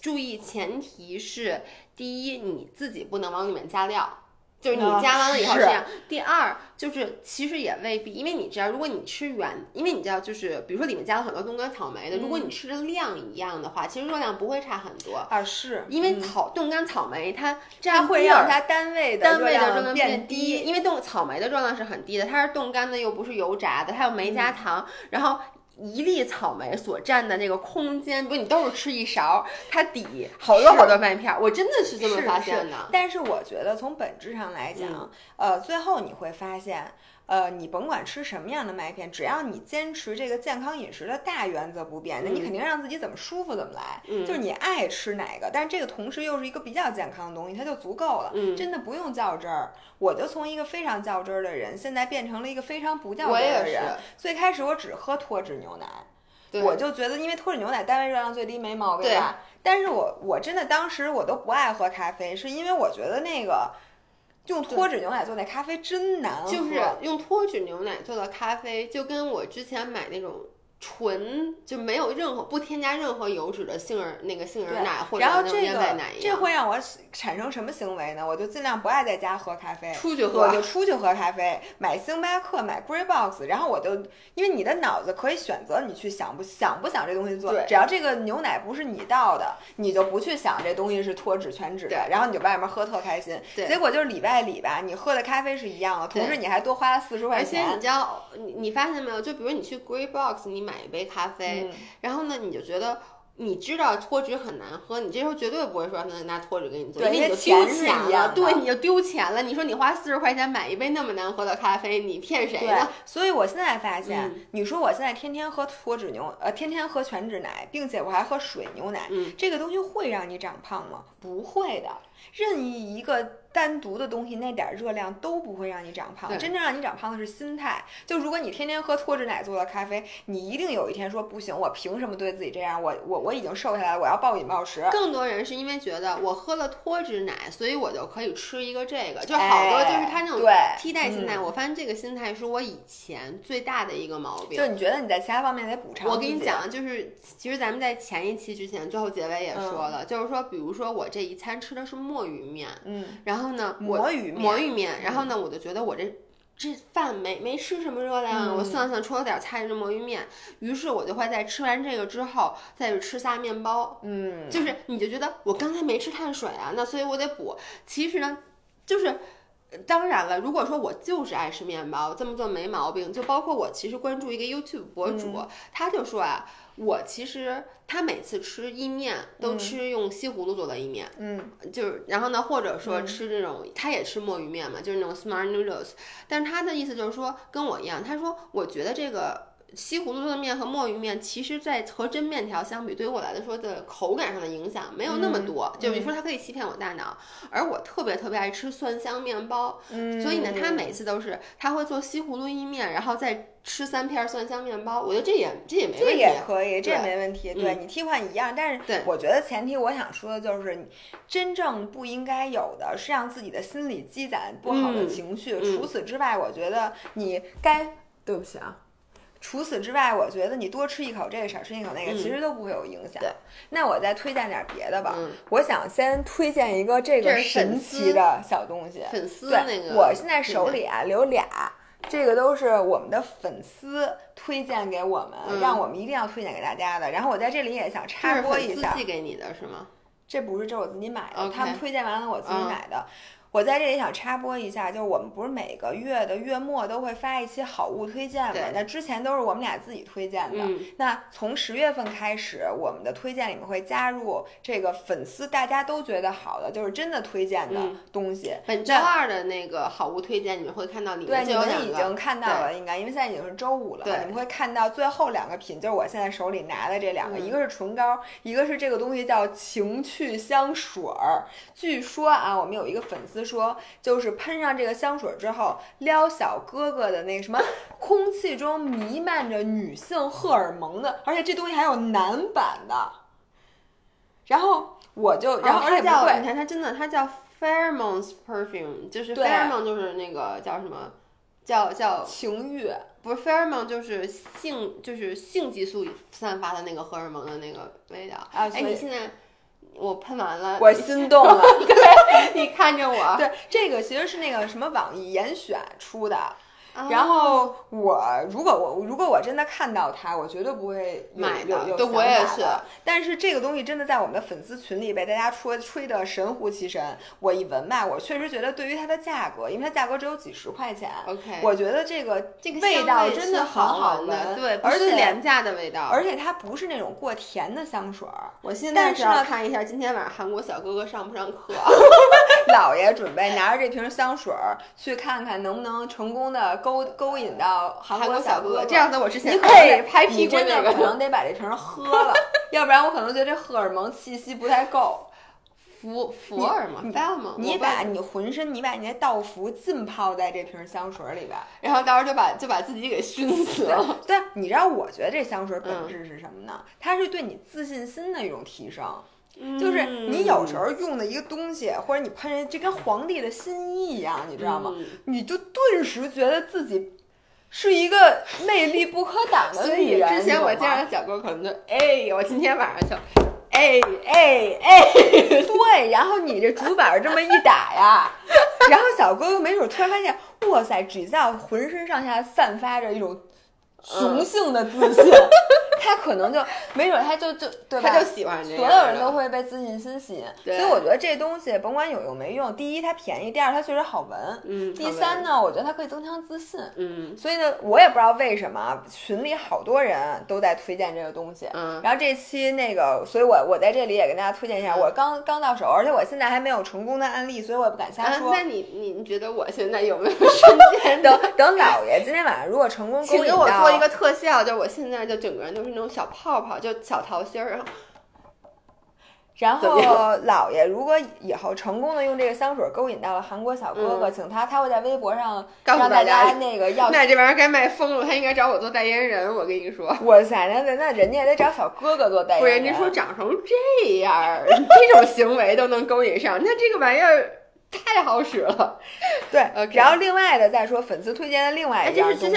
注意前提是，第一你自己不能往里面加料。就是你啊加完了以后这样。第二就是其实也未必，因为你知道，如果你吃原，因为你知道，就是比如说里面加了很多冻干草莓的，如果嗯你吃的量一样的话，其实热量不会差很多。啊是，因为嗯草冻干草莓它这样会让它单位的单位的热量量变低，因为冻草莓的热量是很低的，它是冻干的，又不是油炸的，它又没嗯加糖，然后。一粒草莓所占的那个空间，比如你都是吃一勺，它抵好多好多麦片儿，我真的是这么发现的。但是我觉得从本质上来讲，嗯呃，最后你会发现。呃，你甭管吃什么样的麦片，只要你坚持这个健康饮食的大原则不变，那你嗯肯定让自己怎么舒服怎么来。嗯就是你爱吃哪个，但是这个同时又是一个比较健康的东西，它就足够了。嗯真的不用较真儿。我就从一个非常较真儿的人，现在变成了一个非常不较真儿的人。最开始我只喝脱脂牛奶，我就觉得，因为脱脂牛奶单位热量最低，没毛病对吧？但是我我真的当时我都不爱喝咖啡，是因为我觉得那个用脱脂牛奶做那咖啡真难喝。就是用脱脂牛奶做的咖啡，就跟我之前买那种纯就没有任何不添加任何油脂的杏仁那个杏仁奶或者然后这个奶。这会让我产生什么行为呢？我就尽量不爱在家喝咖啡，出去喝我就出去喝咖啡，买星巴克，买 Grey Box，然后我就因为你的脑子可以选择你去想不想不想这东西做对，只要这个牛奶不是你倒的，你就不去想这东西是脱脂全脂的对，然后你就外面喝特开心。对结果就是里外里吧，你喝的咖啡是一样的，同时你还多花了四十块钱而且你钱。知道，你你发现没有？就比如你去 Grey Box，你买一杯咖啡，嗯然后呢，你就觉得。你知道脱脂很难喝，你这时候绝对不会说让他拿脱脂给你做，对因为你就丢钱了，对，你就丢钱了。你说你花四十块钱买一杯那么难喝的咖啡，你骗谁呢？，所以我现在发现，嗯你说我现在天天喝脱脂牛，呃，天天喝全脂奶，并且我还喝水牛奶，嗯这个东西会让你长胖吗？不会的，任意一个单独的东西，那点儿热量都不会让你长胖。对真正让你长胖的是心态。就如果你天天喝脱脂奶做的咖啡，你一定有一天说不行，我凭什么对自己这样？我我我已经瘦下来，我要暴饮暴食。更多人是因为觉得我喝了脱脂奶，所以我就可以吃一个这个，就好多就是他那种替代心态。嗯我发现这个心态是我以前最大的一个毛病就。你觉得你在其他方面得补偿我跟你讲，就是其实咱们在前一期之前，最后结尾也说了，就是说，比如说我这一餐吃的是墨鱼面，嗯，然后呢，我魔芋，魔芋面，然后呢，我就觉得我这。这饭没没吃什么热量我算算，除了点菜是魔芋面，于是我就会在吃完这个之后，再去吃下面包，嗯，就是你就觉得我刚才没吃碳水啊，那所以我得补。其实呢，就是当然了，如果说我就是爱吃面包，这么做没毛病。就包括我其实关注一个 YouTube 博主，他就说啊，我其实他每次吃意面都吃用西葫芦做的意面，嗯，就是然后呢，或者说吃这种，他也吃墨鱼面嘛，就是那种 smart noodles。但是他的意思就是说跟我一样，他说我觉得这个。西葫芦做的面和墨鱼面，其实，在和真面条相比，对于我来说的口感上的影响没有那么多。就比如说，它可以欺骗我大脑，而我特别特别爱吃蒜香面包，所以呢，他每次都是他会做西葫芦意面，然后再吃三片蒜香面包。我觉得这也这也没问题，这也可以，这也没问题。对你替换一样，但是我觉得前提我想说的就是，真正不应该有的是让自己的心理积攒不好的情绪。除此之外，我觉得你该对不起啊。除此之外，我觉得你多吃一口这个，少吃一口那个，其实都不会有影响。对，那我再推荐点别的吧。我想先推荐一个这个神奇的小东西。粉丝那个，我现在手里啊留俩，这个都是我们的粉丝推荐给我们，让我们一定要推荐给大家的。然后我在这里也想插播一下。寄给你的是吗？这不是，这是我自己买的。他们推荐完了，我自己买的。我在这里想插播一下，就是我们不是每个月的月末都会发一期好物推荐吗？那之前都是我们俩自己推荐的。那从十月份开始，我们的推荐里面会加入这个粉丝大家都觉得好的，就是真的推荐的东西。本周二的那个好物推荐，你们会看到里面对，你们已经看到了，应该，因为现在已经是周五了。对，你们会看到最后两个品，就是我现在手里拿的这两个，一个是唇膏，一个是这个东西叫情趣香水儿。据说啊，我们有一个粉丝说，就是。喷上这个香水之后，撩小哥哥的那个什么，空气中弥漫着女性荷尔蒙的，而且这东西还有男版的。然后我就，然后而且你看它真的，它叫 Pheromones Perfume，就是 Pheromone 就是那个叫什么，叫叫情欲，不是 Pheromone 就是性，就是性激素散发的那个荷尔蒙的那个味道。哎，你现在。我喷完了，我心动了。(laughs) 对，你看着我。对，这个其实是那个什么网易严选出的。然后我如果我如果我真的看到它，我绝对不会买的。对，我也是。但是这个东西真的在我们的粉丝群里被大家吹吹的神乎其神。我一闻吧，我确实觉得对于它的价格，因为它价格只有几十块钱，OK，我觉得这个这个味道真的很好闻，对，而且廉价的味道，而且它不是那种过甜的香水儿。我现在是要看一下今天晚上韩国小哥哥上不上课。(laughs) (laughs) (laughs) 老爷准备拿着这瓶香水儿去看看能不能成功的勾勾引到韩国小哥哥。这样子，我之前你可以拍屁股那个，可能得把这瓶喝了，(laughs) 要不然我可能觉得这荷尔蒙气息不太够。福福尔蒙，你把你浑身，你把你那道服浸泡在这瓶香水里边，然后到时候就把就把自己给熏死了。对，你知道我觉得这香水本质是什么呢？它是对你自信心的一种提升。就是你有时候用的一个东西，或者你喷人，这跟皇帝的新衣一样，你知道吗？你就顿时觉得自己是一个魅力不可挡的女人。之前我见着小哥可能就哎，我今天晚上就哎哎哎，(laughs) 对，然后你这主板这么一打呀，然后小哥哥没准突然发现，哇塞，只在浑身上下散发着一种。雄性的自信，(laughs) 他可能就没准他就就对吧？他就喜欢这所有人都会被自信心吸引，所以我觉得这东西甭管有用没用，第一它便宜，第二它确实好闻，嗯，第三呢，我觉得它可以增强自信，嗯，所以呢，我也不知道为什么群里好多人都在推荐这个东西，嗯，然后这期那个，所以我我在这里也跟大家推荐一下，我刚刚到手，而且我现在还没有成功的案例，所以我也不敢瞎说。那你你你觉得我现在有没有瞬间？(laughs) 等等，老爷今天晚上如果成功勾引到。一个特效，就我现在就整个人都是那种小泡泡，就小桃心儿，然后，然后老爷如果以后成功的用这个香水勾引到了韩国小哥哥，请他他会在微博上告诉大家那个要那这玩意儿该卖疯了，他应该找我做代言人，我跟你说，哇塞，那那那人家也得找小哥哥做代言人，不是人家说长成这样，这种行为都能勾引上，那这个玩意儿。太好使了，对。然后另外的再说粉丝推荐的另外一样东西，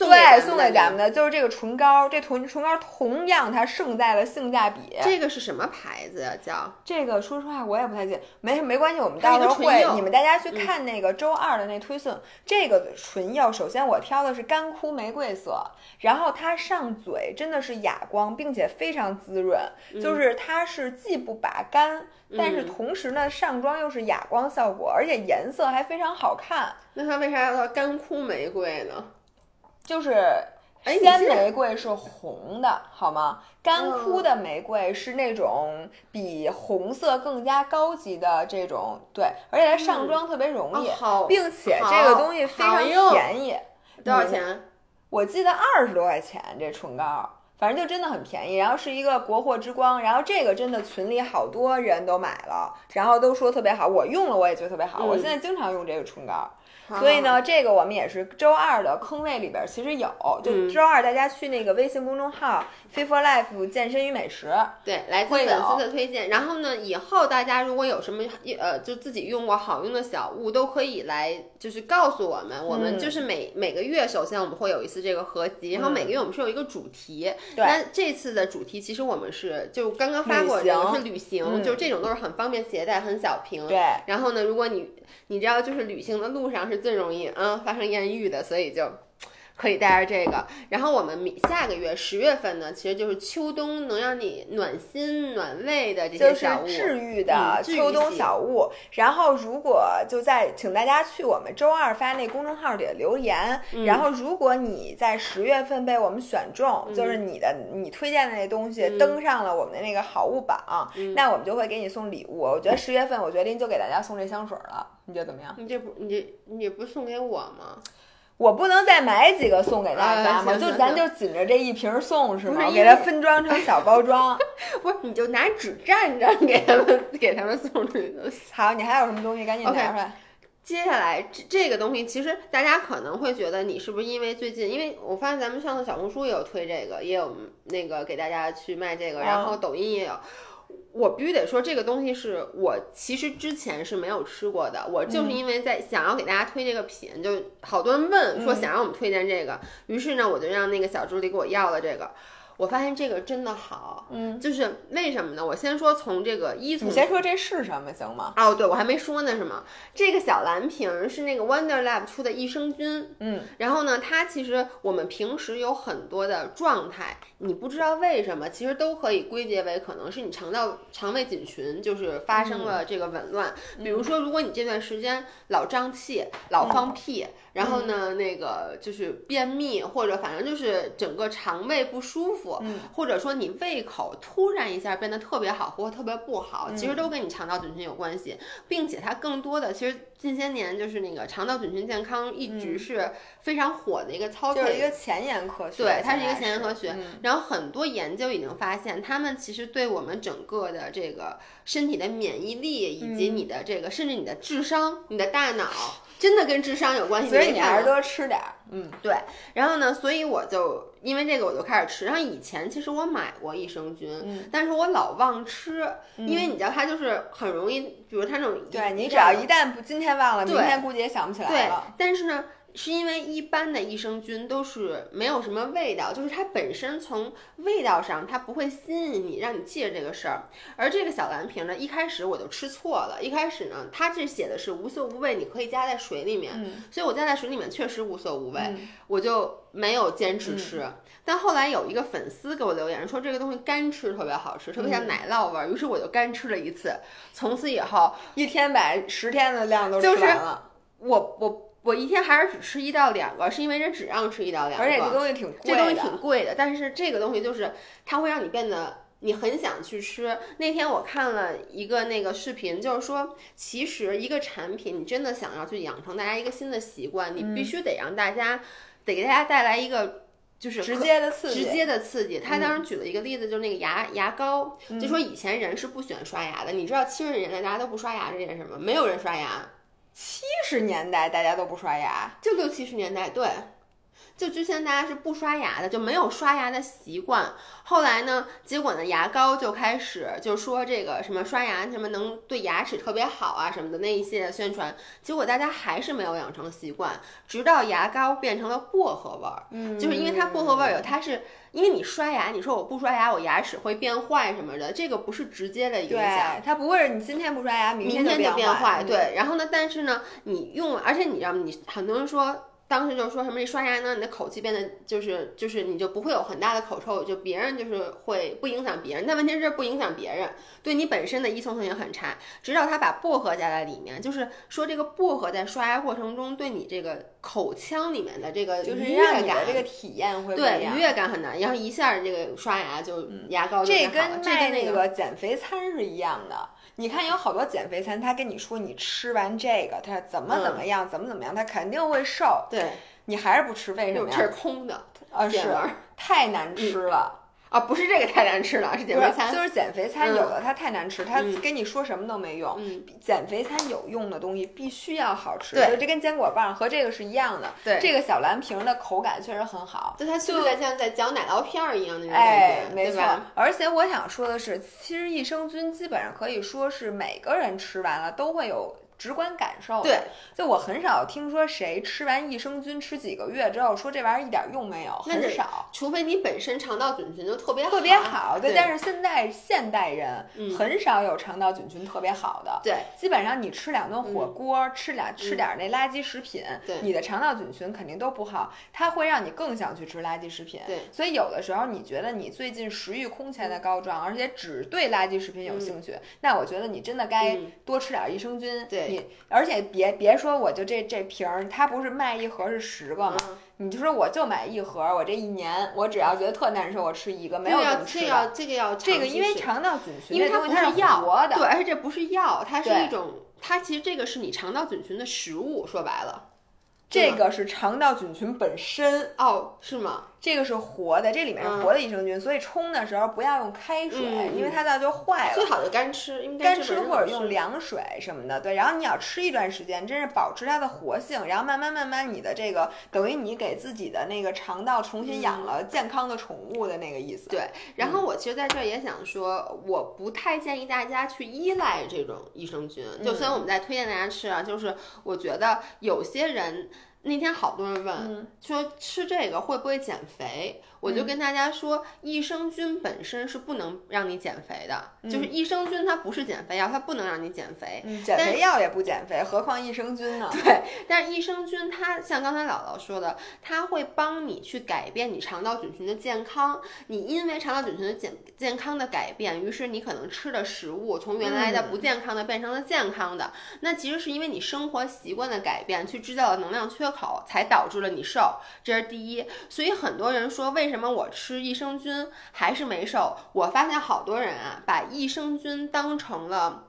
对，送给咱们的就是这个唇膏。这唇唇膏同样它胜在了性价比。这个是什么牌子呀？叫这个？说实话我也不太记，没没关系，我们到时候会你们大家去看那个周二的那推送。这个唇釉首先我挑的是干枯玫瑰色，然后它上嘴真的是哑光，并且非常滋润，就是它是既不拔干，但是同时呢上妆又是哑光。光效果，而且颜色还非常好看。那它为啥要叫干枯玫瑰呢？就是鲜玫瑰是红的，好吗？干枯的玫瑰是那种比红色更加高级的这种，对，而且它上妆特别容易，并且这个东西非常便宜，多少钱？我记得二十多块钱这唇膏，反正就真的很便宜。然后是一个国货之光，然后这个真的群里好多人都买了，然后都说特别好。我用了我也觉得特别好，嗯我现在经常用这个唇膏。好所以，呢，这个我们也是周二的坑位里边儿其实有，就嗯周二大家去那个微信公众号 “Fit for Life 健身与美食对，来自粉丝的推荐。然后呢，以后大家如果有什么呃，就自己用过好用的小物，都可以来就是告诉我们。我们嗯就是每每个月，首先我们会有一次这个合集，然后每个月我们是有一个主题。对那这次的主题其实我们是就刚刚发过旅行这个是旅行，嗯就这种都是很方便携带，很小”。瓶。对，然后呢，如果你你知道，就是旅行的路上是最容易啊、发生艳遇的，所以就可以带着这个。然后我们明下个月十月份呢，其实就是秋冬能让你暖心暖胃的这就是些小物。治愈的秋冬小物。然后，如果就在，请大家去我们周二发那公众号里的留言。嗯然后，如果你在十月份被我们选中，就是你的你推荐的那东西登上了我们的那个好物榜，嗯那我们就会给你送礼物。我觉得十月份，我决定就给大家送这香水了，你觉得怎么样？你这不你这你这不送给我吗？我不能再买几个送给大家吗？就咱就紧着这一瓶送是吗？给它分装成小包装。(laughs) 不是，你就拿纸蘸着给他们给他们送出去就行。好，你还有什么东西？赶紧拿出来。接下来这这个东西，其实大家可能会觉得你是不是因为最近，因为我发现咱们上次小红书也有推这个，也有那个给大家去卖这个，然后抖音也有。我必须得说，这个东西是我其实之前是没有吃过的，我就是因为在想要给大家推这个品，就好多人问说想让我们推荐这个，于是呢，我就让那个小助理给我要了这个。我发现这个真的好，嗯，就是为什么呢？我先说从这个一从你先说这是什么行吗？哦，对，我还没说呢，是吗？这个小蓝瓶儿是那个 Wonder Lab 出的益生菌，嗯，然后呢，它其实我们平时有很多的状态，你不知道为什么，其实都可以归结为可能是你肠道肠胃菌群就是发生了这个紊乱。比如说，如果你这段时间老胀气、老放屁，然后呢，那个就是便秘，或者反正就是整个肠胃不舒服，或者说你胃口突然一下变得特别好或者特别不好，其实都跟你肠道菌群有关系，并且它更多的其实近些年就是那个肠道菌群健康一直是非常火的一个就是一个前沿科学，对，它是一个前沿科学。嗯然后很多研究已经发现，他们其实对我们整个的这个身体的免疫力，以及嗯你的这个，甚至你的智商、你的大脑，真的跟智商有关系。所以你还是多吃点儿。嗯，对，然后呢，所以我就因为这个我就开始吃。然后以前其实我买过益生菌，嗯但是我老忘吃，因为你知道它就是很容易，比如它那种对你只要一旦不今天忘了，明天估计也想不起来对了。，但是呢。是因为一般的益生菌都是没有什么味道，就是它本身从味道上它不会吸引你，让你记着这个事儿。而这个小蓝瓶呢，一开始我就吃错了，一开始呢，它这写的是无色无味，你可以加在水里面，嗯所以我加在水里面确实无色无味，嗯我就没有坚持吃。但后来有一个粉丝给我留言说这个东西干吃特别好吃，特别像奶酪味儿，于是我就干吃了一次。从此以后，一天把十天的量都吃就是完了，我我我一天还是只吃一到两个，是因为人只让吃一到两个，而且这东西挺贵的。这东西挺贵的，但是这个东西就是它会让你变得。你很想去吃。那天我看了一个那个视频，就是说，其实一个产品，你真的想要去养成大家一个新的习惯，你必须得让大家，得给大家带来一个就是直接的刺激，直接的刺激。他当时举了一个例子，就是那个牙牙膏，就说以前人是不喜欢刷牙的。你知道七十年代大家都不刷牙这件事吗？没有人刷牙，七十年代大家都不刷牙，就六七十年代，对。就之前大家是不刷牙的，就没有刷牙的习惯。后来呢，结果呢，牙膏就开始就说这个什么刷牙什么能对牙齿特别好啊什么的那一系列宣传，结果大家还是没有养成习惯，直到牙膏变成了薄荷味儿，嗯就是因为它薄荷味儿有它是。因为你刷牙，你说我不刷牙，我牙齿会变坏什么的，这个不是直接的影响。对，它不会是你今天不刷牙，明天就变坏。对，然后呢，但是呢，你用，而且你知道吗？你很多人说当时就说什么，你刷牙呢你的口气变得就是就是你就不会有很大的口臭，就别人就是会不影响别人。但问题是不影响别人，对你本身的依从性也很差。直到他把薄荷加在里面，就是说这个薄荷在刷牙过程中对你这个口腔里面的这个就是愉悦感这个体验会对愉。悦感很难，然后一下这个刷牙就牙膏就这跟那个减肥餐是一样的。你看，有好多减肥餐，他跟你说你吃完这个，他怎么怎么样，怎么怎么样，他肯定会瘦。对，你还是不吃，为什么这是呀？空的啊，是太难吃了。啊，不是这个太难吃了，是减，肥餐。就是减肥餐，嗯有的它太难吃，它嗯跟你说什么都没用。嗯，减肥餐有用的东西必须要好吃，对就这跟坚果棒和这个是一样的。对这个小蓝瓶的口感确实很好。就它就在像在嚼奶酪片儿一样那种哎感，觉，没错？。而且我想说的是，其实益生菌基本上可以说是每个人吃完了都会有直观感受。对，就我很少听说谁吃完益生菌吃几个月之后说这玩意儿一点用没有，很少。除非你本身肠道菌群就特别特别好，对，但是现在现代人嗯很少有肠道菌群特别好的，对基本上你吃两顿火锅，吃俩吃点儿那垃圾食品，嗯对你的肠道菌群肯定都不好，它会让你更想去吃垃圾食品。对，所以有的时候你觉得你最近食欲空前的高涨，而且只对垃圾食品有兴趣，那我觉得你真的该嗯多吃点益生菌。对你而且别别说我就这这瓶儿，它不是卖一盒是十个吗？嗯你就说我就买一盒，我这一年我只要觉得特难受，我吃一个，没有这个要怎么吃的。这个要这个要这个因为肠道菌群因为它不是药对，而且这不是药，它是一种，它其实这个是你肠道菌群的食物，说白了，这个是肠道菌群本身，哦，是吗？这个是活的，这里面是嗯活的益生菌，所以冲的时候不要用开水，嗯因为它到就坏了。最好就干吃，因为干吃或者用凉水什么的，对，然后你要吃一段时间，真是保持它的活性，然后慢慢慢慢你的这个等于你给自己的那个肠道重新养了健康的宠物的那个意思。对，然后我其实在这儿也想说，我不太建议大家去依赖这种益生菌。就虽然我们在推荐大家吃啊，就是我觉得有些人那天好多人问、嗯。说吃这个会不会减肥，我就嗯跟大家说，益生菌本身是不能让你减肥的，就是益生菌它不是减肥药，它不能让你减肥。嗯，减肥药也不减肥，何况益生菌呢？(laughs) 对，但是益生菌它像刚才姥姥说的，它会帮你去改变你肠道菌群的健康。你因为肠道菌群的健健康的改变，于是你可能吃的食物从原来的不健康的变成了健康的。那其实是因为你生活习惯的改变，去制造了能量缺口，才导致了你瘦。这是第一。所以很多人说，为为什么我吃益生菌还是没瘦？我发现好多人啊，把益生菌当成了。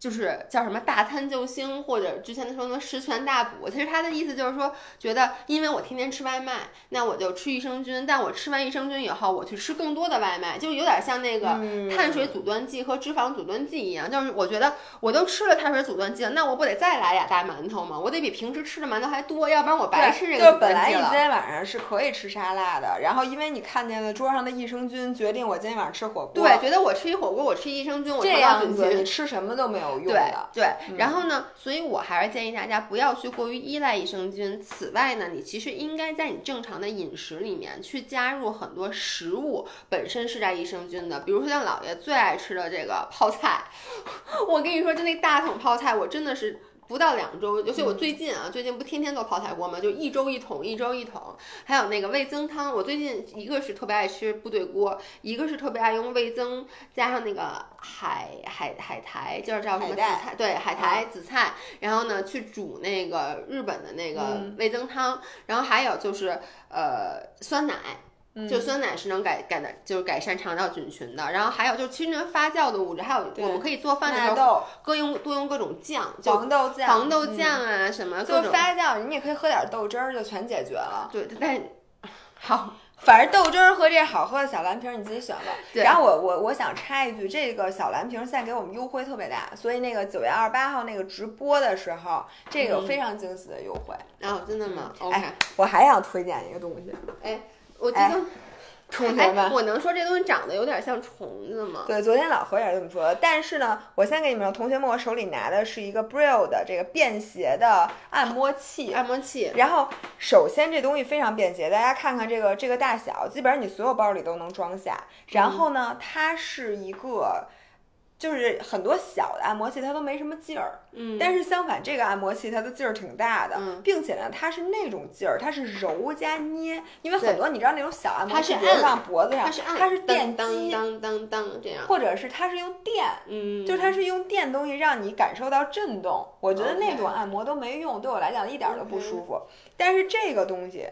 就是叫什么大餐救星，或者之前的说什么十全大补。其实他的意思就是说，觉得因为我天天吃外卖，那我就吃益生菌。但我吃完益生菌以后，我去吃更多的外卖，就有点像那个嗯碳水阻断剂和脂肪阻断剂一样。就是我觉得我都吃了碳水阻断剂了，那我不得再来俩大馒头吗？我得比平时吃的馒头还多，要不然我白吃这个阻就是本来。你今天晚上是可以吃沙拉的，然后因为你看见了桌上的益生菌，决定我今天晚上吃火锅。对，觉得我吃一火锅，我吃益生菌，我这样子你。吃什么都没有用对的。对，然后呢，所以我还是建议大家不要去过于依赖益生菌。此外呢，你其实应该在你正常的饮食里面去加入很多食物本身是带益生菌的，比如说像姥爷最爱吃的这个泡菜。(laughs) 我跟你说，就那大桶泡菜，我真的是。不到两周，尤其我最近啊，最近不天天做泡菜锅吗？就一周一桶，一周一桶。还有那个味增汤，我最近一个是特别爱吃部队锅，一个是特别爱用味增加上那个海海海苔，就是叫什么紫菜，对，海苔、紫菜，然后呢去煮那个日本的那个嗯味增汤，然后还有就是呃酸奶。嗯就酸奶是能改改的，就是改善肠道菌群的。然后还有就是其实发酵的物质，还有我们可以做饭的时候纳豆、各用多用各种酱，就黄豆酱、黄豆嗯酱啊、什么各就种。发酵，你也可以喝点豆汁儿，就全解决了。对，但好，反正豆汁儿和这好喝的小蓝瓶儿你自己选吧。对然后我我我想插一句，这个小蓝瓶儿现在给我们优惠特别大，所以那个九月二十八号那个直播的时候，这个有非常惊喜的优惠。哦，真的吗？OK，哎，我还想推荐一个东西，哎，我记哎得，哎，同学们。我能说这东西长得有点像虫子吗？对，昨天老何也是这么说的。但是呢，我先给你们说，同学们，我手里拿的是一个 Brill 的这个便携的按摩器。按摩器，然后，首先这东西非常便携，大家看看这个这个大小，基本上你所有包里都能装下。然后呢，它是一个就是很多小的按摩器它都没什么劲儿，嗯，但是相反这个按摩器它的劲儿挺大的，嗯并且呢它是那种劲儿，它是揉加捏，因为很多你知道那种小按摩器，它是比如按放脖子上，它是按它是电当击，当当当这样，或者是它是用电。嗯，就是它是用电东西让你感受到震动，我觉得那种按摩都没用，对我来讲一点儿都不舒服。但是这个东西，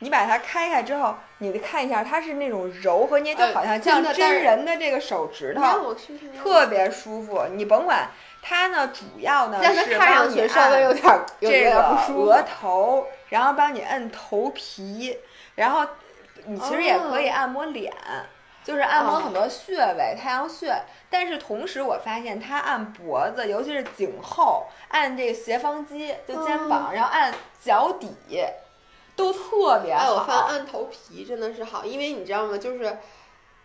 你把它开开之后，你看一下，它是那种揉和捏，就呃好像像真人的这个手指头，特别舒服。你甭管它呢，主要呢是看上帮你去稍微有按点这个舒服额头，然后帮你摁头皮，然后你其实也可以哦按摩脸，就是按摩哦很多穴位、太阳穴。但是同时，我发现它按脖子，尤其是颈后，按这个斜方肌，就肩膀，然后按脚底，都特别哎，我。发现按头皮真的是好，因为你知道吗？就是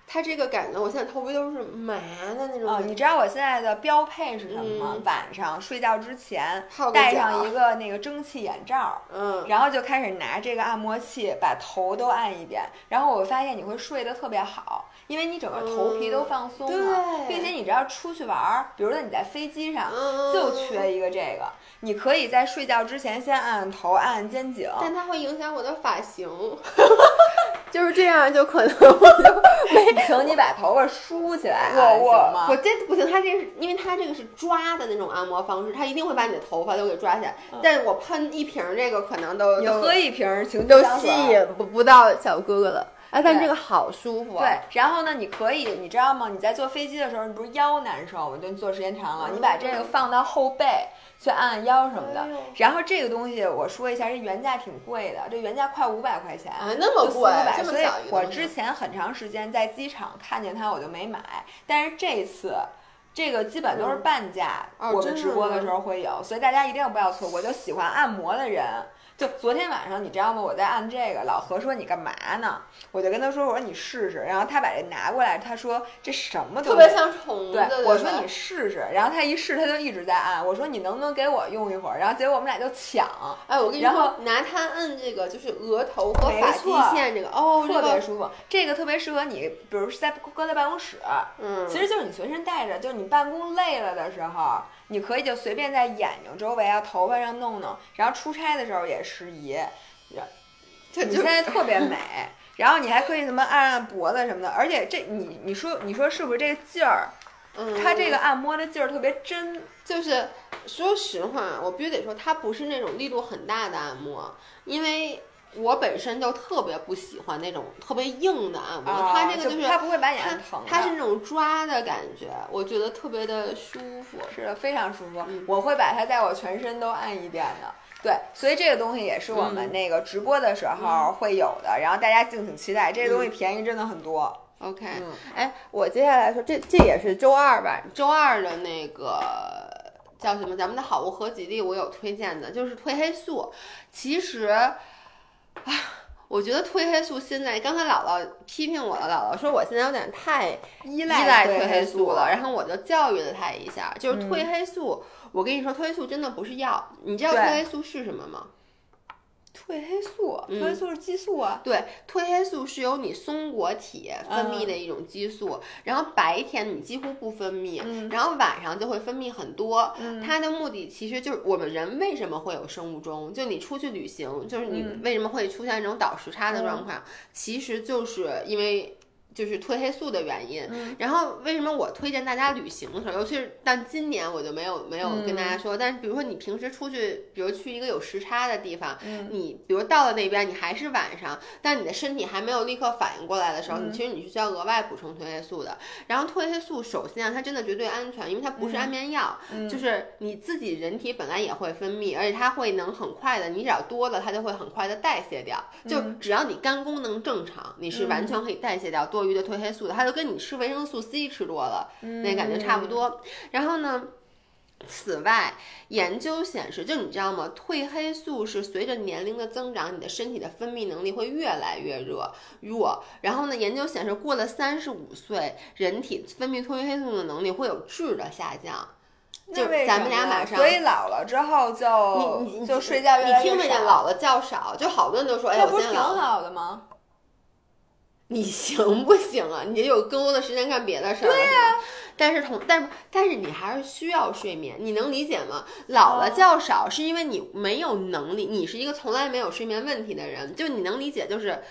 它这个感觉，我现在头皮都是麻的那种啊、你知道我现在的标配是什么吗？嗯晚上睡觉之前戴上一个那个蒸汽眼罩，嗯，然后就开始拿这个按摩器把头都按一遍，然后我发现你会睡得特别好，因为你整个头皮都放松了，并且你只要出去玩儿，比如说你在飞机上。嗯就缺一个这个，你可以在睡觉之前先按按头，按按肩颈，但它会影响我的发型 (laughs) (laughs) 就是这样就可能我就请你把头发梳起来 (laughs) 行我吗？我这不行，他这是因为他这个是抓的那种按摩方式，他一定会把你的头发都给抓起来。但是我喷一瓶这个可能都你喝一瓶情都吸引不不到小哥哥了。哎，但对这个好舒服啊！对，然后呢，你可以，你知道吗？你在坐飞机的时候，你不是腰难受吗？就你坐时间长了，你把这个放到后背去按按腰什么的哎。然后这个东西我说一下，这原价挺贵的，这原价快五百块钱。啊，那么就四五贵，百，这么所以小一个东西我之前很长时间在机场看见它，我就没买。但是这次，这个基本都是半价，哦我们直播的时候会有，所以大家一定不要错过。就喜欢按摩的人，就昨天晚上你知道吗？我在按这个，老何说你干嘛呢？我就跟他说，我说你试试。然后他把这拿过来，他说这什么？特别像虫子。对，对我说你试试，然后他一试，他就一直在按。我说你能不能给我用一会儿？然后结果我们俩就抢，哎，我跟你说然后说，拿它摁这个就是额头和发际线这个，哦，特别舒服。这个特别适合你，比如是在搁在办公室，嗯，其实就是你随身带着，就是你办公累了的时候，你可以就随便在眼睛周围啊、头发上弄弄，然后出差的时候也适宜。(laughs) 你现在特别美，然后你还可以什么按按脖子什么的，而且这你你说你说是不是这个劲儿？嗯，它这个按摩的劲儿特别真，就是说实话，我必须得说，它不是那种力度很大的按摩，因为我本身就特别不喜欢那种特别硬的按摩，啊它这个就是它不会把你它按疼，它是那种抓的感觉，我觉得特别的舒服。是的，非常舒服。嗯我会把它在我全身都按一遍的。对，所以这个东西也是我们嗯那个直播的时候会有的，然后大家敬请期待。这个东西嗯便宜真的很多。OK，嗯哎，我接下来说，这这也是周二吧？周二的那个叫什么？咱们的好物合集里，我有推荐的，就是褪黑素。其实，啊，我觉得褪黑素现在，刚才姥姥批评我了，姥姥说我现在有点太依依赖褪褪黑素素了，然后我就教育了他一下，就是嗯褪黑素。我跟你说，褪黑素真的不是药，你知道褪黑素是什么吗？褪黑素，嗯褪黑素是激素啊。对，褪黑素是由你松果体分泌的一种激素，然后白天你几乎不分泌，嗯然后晚上就会分泌很多。嗯它的目的其实就是我们人为什么会有生物钟，就你出去旅行，就是你嗯为什么会出现这种倒时差的状况，其实就是因为。就是褪黑素的原因，嗯。然后为什么我推荐大家旅行的时候，尤其是但今年我就没有没有跟大嗯。家说，但是比如说你平时出去，比如去一个有时差的地方，嗯。你比如到了那边，你还是晚上，但你的身体还没有立刻反应过来的时候，嗯。你其实你是需要额外补充褪黑素的。然后褪黑素首先啊，它真的绝对安全，因为它不是安眠药，嗯。就是你自己人体本来也会分泌，而且它会能很快的，你只要多了，它就会很快的代谢掉。就嗯。只要你肝功能正常，你是完全可以代谢掉多余的褪黑素的，它就跟你吃维生素 C 吃多了，那感觉差不多。然后呢？此外，研究显示，就你知道吗？褪黑素是随着年龄的增长，你的身体的分泌能力会越来越热弱。然后呢，研究显示，过了三十五岁，人体分泌褪黑素的能力会有质的下降。就那咱们俩马上所以老了之后就你你就睡觉越来越少老了觉少，就好多人都说，哎，那不是挺我现在老了。好的吗？你行不行啊？你就有更多的时间干别的事儿。对呀、但是同但是但是你还是需要睡眠，你能理解吗？老了觉少是因为你没有能力，你是一个从来没有睡眠问题的人，就你能理解就是。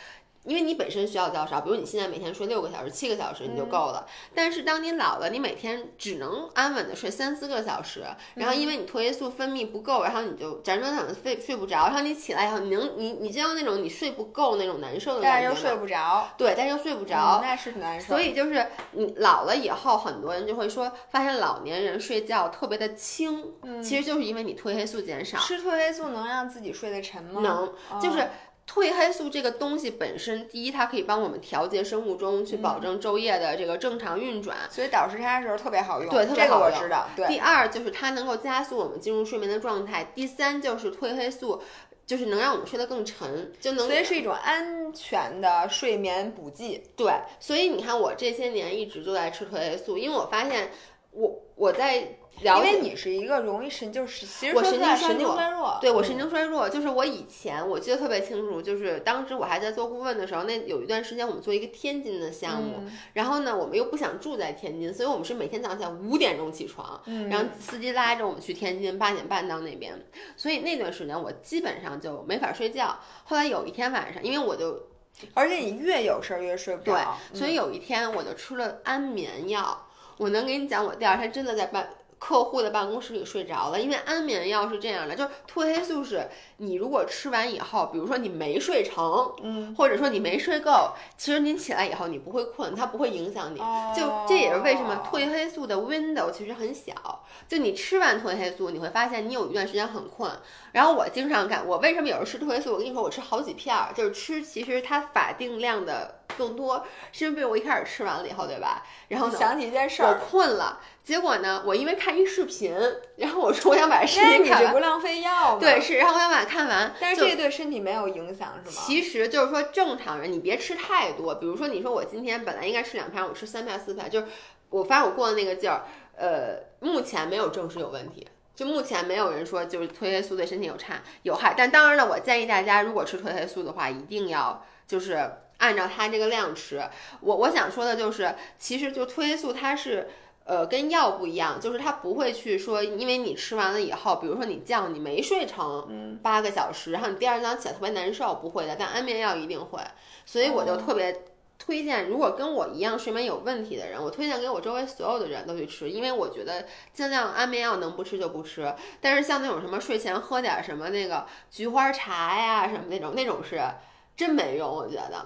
因为你本身需要较少，比如你现在每天睡六个小时、七个小时你就够了。但是当你老了，你每天只能安稳的睡三四个小时，然后因为你褪黑素分泌不够，然后你就辗转反侧睡睡不着，然后你起来以后，你能你你知道那种你睡不够那种难受的感觉但？是又睡不着，对，但是又睡不着。嗯那是挺难受。所以就是你老了以后，很多人就会说，发现老年人睡觉特别的轻，其实就是因为你褪黑素减少。吃褪黑素能让自己睡得沉吗？能哦就是褪黑素这个东西本身，第一，它可以帮我们调节生物钟，去保证昼夜的这个正常运转。所以倒时差的时候特别好用。对特别这个我知道。对，第二就是它能够加速我们进入睡眠的状态。第三就是褪黑素，就是能让我们睡得更沉，就能所以是一种安全的睡眠补剂。对，所以你看我这些年一直都在吃褪黑素，因为我发现我我在因为你是一个容易神，就是其实我神经神经衰弱。对我嗯神经衰弱，就是我以前我记得特别清楚，就是当时我还在做顾问的时候，那有一段时间我们做一个天津的项目，嗯然后呢，我们又不想住在天津，所以我们是每天早上五点钟起床，嗯然后司机拉着我们去天津，八点半到那边，所以那段时间我基本上就没法睡觉。后来有一天晚上，因为我就而且你越有事儿越睡不对着。，所以有一天我就吃了安眠药。我能给你讲，我第二天真的在办客户的办公室里睡着了，因为安眠药是这样的，就是褪黑素是你如果吃完以后，比如说你没睡成，嗯，或者说你没睡够，其实你起来以后你不会困，它不会影响你。就这也是为什么哦褪黑素的 window 其实很小，就你吃完褪黑素，你会发现你有一段时间很困。然后我经常干，我为什么有时候吃褪黑素？我跟你说，我吃好几片儿，就是吃其实它法定量的更多，是因为我一开始吃完了以后，对吧？然后，想起一件事儿我，困了，结果呢，我因为看一视频，然后我说我想把视频看完，这不浪费药吗？对，，是，然后我想把它看完，但是就这对身体没有影响是吗？其实就是说，正常人你别吃太多。比如说，你说我今天本来应该吃两片，我吃三片四片，就是我发现我过的那个劲儿，呃，目前没有证实有问题。就目前没有人说就是褪黑素对身体有差有害，但当然了，我建议大家如果吃褪黑素的话，一定要就是按照它这个量吃。我我想说的就是，其实就褪黑素它是。呃，跟药不一样，就是它不会去说，因为你吃完了以后，比如说你觉你没睡成八个小时，然后你第二天早上起来特别难受，不会的。但安眠药一定会，所以我就特别推荐，如果跟我一样睡眠有问题的人，我推荐给我周围所有的人都去吃，因为我觉得尽量安眠药能不吃就不吃。但是像那种什么睡前喝点什么那个菊花茶呀什么那种，那种是真没用，我觉得。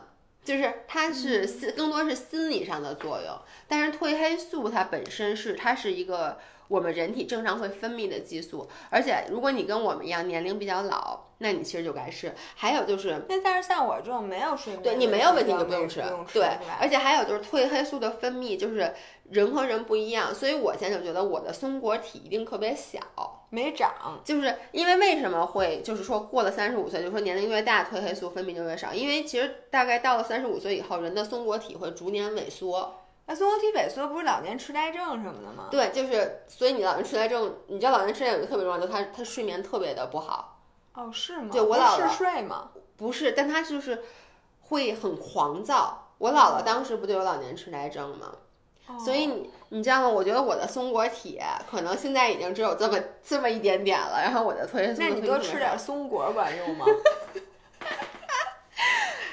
就是它是心更多是心理上的作用，但是褪黑素它本身是它是一个我们人体正常会分泌的激素，而且如果你跟我们一样年龄比较老，那你其实就该吃。还有就是那但是像我这种没有睡眠，对你没有问题你就不不用吃，用吃对，而且还有就是褪黑素的分泌，就是人和人不一样，所以我现在就觉得我的松果体一定特别小，没长。就是因为为什么会就是说过了三十五岁，就说年龄越大褪黑素分泌就越少，因为其实大概到了三十五岁以后，人的松果体会逐年萎缩，那松果体萎缩不是老年痴呆症什么的吗？对，就是所以你老年痴呆症，你知道老年痴呆症有一个特别重要，就他他睡眠特别的不好，哦，是吗？对我姥姥睡吗？不是，但他就是会很狂躁。我姥姥当时不就有老年痴呆症吗？所以你你知道吗？我觉得我的松果体可能现在已经只有这么这么一点点了，然后我的褪黑素那你多吃点松果管用吗？(laughs)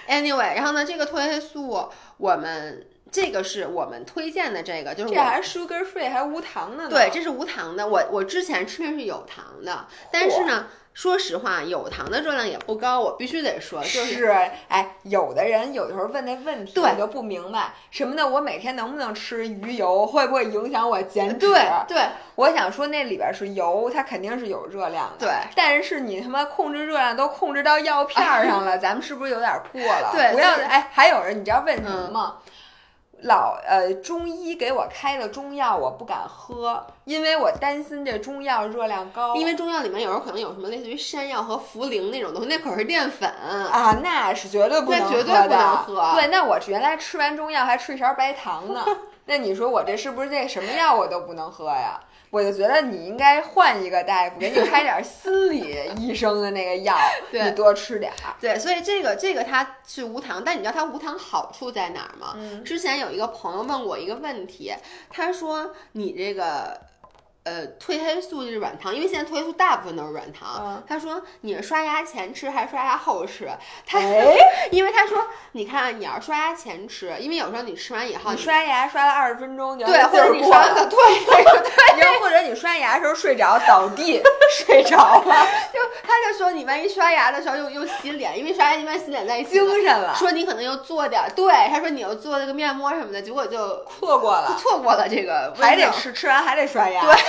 Anyway，然后呢，这个褪黑素我们这个是我们推荐的这个，就是我这还是 sugar free，还无糖的呢。对，这是无糖的。我我之前吃那是有糖的，但是呢，说实话，有糖的热量也不高，我必须得说，就是是，哎，有的人有的时候问那问题，我就不明白什么呢？我每天能不能吃鱼油？会不会影响我减脂？对对我想说那里边是油，它肯定是有热量的。对，但是你他妈控制热量都控制到药片儿上了，(laughs) 咱们是不是有点过了？对不要哎，还有人你知道问什么嗯吗？老呃，中医给我开的中药我不敢喝，因为我担心这中药热量高。因为中药里面有时候可能有什么类似于山药和茯苓那种东西，那可是淀粉。啊，那是绝对不能那绝对不能喝对，那我原来吃完中药还吃一勺白糖呢。(laughs) 那你说我这是不是这什么药我都不能喝呀？我就觉得你应该换一个大夫，给你开点心理医生的那个药，(laughs) 你多吃点儿。对，所以这个这个它是无糖，但你知道它无糖好处在哪儿吗？嗯之前有一个朋友问我一个问题，他说你这个。呃，褪黑素就是软糖，因为现在褪黑素大部分都是软糖。嗯他说你是刷牙前吃还是刷牙后吃？他、哎 (laughs) 因为他说，你看你要刷牙前吃，因为有时候你吃完以后你刷牙刷了二十分钟，对，或者你刷完了对对对，然后或者你刷牙的时候睡着倒地 (laughs) 睡着了，(laughs) 就他就说你万一刷牙的时候又又洗脸，因为刷牙一般洗脸在一起精，神了，说你可能又做点儿，对，他说你又做那个面膜什么的，结果就错过了，错过了这个还得吃，吃完还得刷牙。对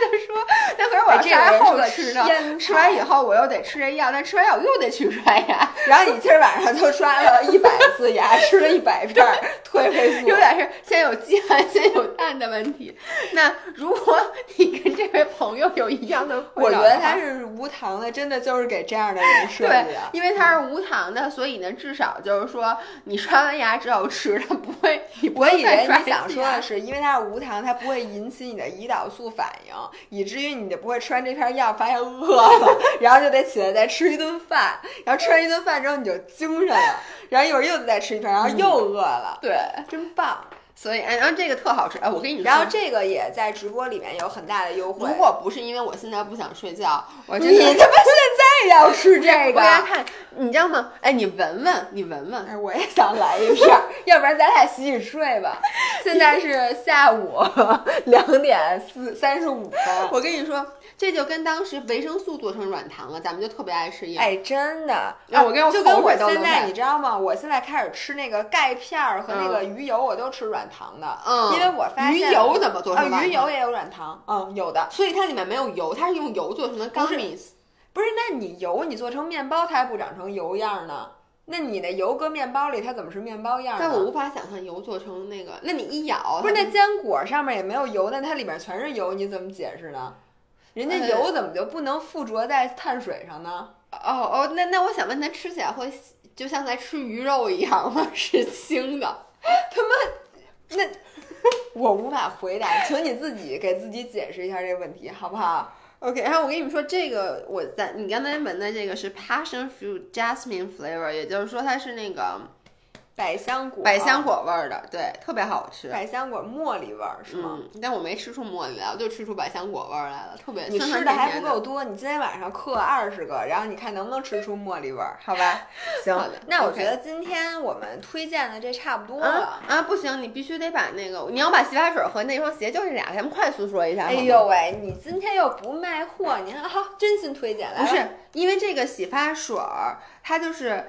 就说，那可是我这后个人是个吃呢，吃完以后我又得吃这药，但吃完药我又得去刷牙，然后你今儿晚上就刷了一百次牙，吃了一百片儿褪黑素，有点是先有鸡还先有蛋的问题。那如果你跟这位朋友有一样的困我觉得它是无糖的，真的就是给这样的人设计对的，。因为它是无糖的，所以呢，至少就是说，你刷完牙之后吃，它不会，我以为你想说的是，因为它是无糖，它不会引起你的胰岛素反应，以至于你就不会吃完这片药发现饿了，(laughs) 然后就得起来再吃一顿饭，然后吃完一顿饭之后你就精神了，然后一会儿又得再吃一片，然后又饿了，对，真棒。所以哎，然后这个特好吃，哎，我跟你说，然后这个也在直播里面有很大的优惠。如果不是因为我现在不想睡觉，我真你他妈现在要吃这个大家看，你知道吗？哎，你闻闻，你闻闻，哎，我也想来一片儿，(laughs) 要不然咱俩洗洗睡吧。(laughs) 现在是下午 (laughs) 两点四三十五分。我跟你说，这就跟当时维生素做成软糖了，咱们就特别爱吃一样。哎，真的，哎我跟我就跟我现在，你知道吗？我现在开始吃那个钙片儿和那个鱼油，我都吃软糖的，嗯因为我发现鱼油怎么做成啊，软糖鱼油也有软糖，嗯，有的。所以它里面没有油，它是用油做成的不是 gummies。不是，那你油你做成面包，它还不长成油样儿呢？那你那油搁面包里，它怎么是面包样？但我无法想象油做成那个，那你一咬，不是，那坚果上面也没有油，但它里面全是油，你怎么解释呢？人家哎油怎么就不能附着在碳水上呢？哦哦，那那我想问，它吃起来会就像在吃鱼肉一样吗？(laughs) 是腥的？(laughs) 那我无法回答，请你自己给自己解释一下这个问题，好不好？OK，然后我跟你们说，这个我在你刚才闻的这个是 passion fruit jasmine flavor，也就是说它是那个百香果，百香，果味儿的，对，特别好吃。百香果茉莉味儿是吗？嗯，但我没吃出茉莉来，我就吃出百香果味儿来了，特别你酸吃的还不够多，你今天晚上嗑二十个，然后你看能不能吃出茉莉味儿，好吧？(laughs) 行，那我觉得今天我们推荐的这差不多啊了。啊，不行，你必须得把那个，你要把洗发水和那双鞋，就这俩，咱们快速说一下。哎呦喂，你今天又不卖货，你看好，真心推荐来了不是因为这个洗发水儿，它就是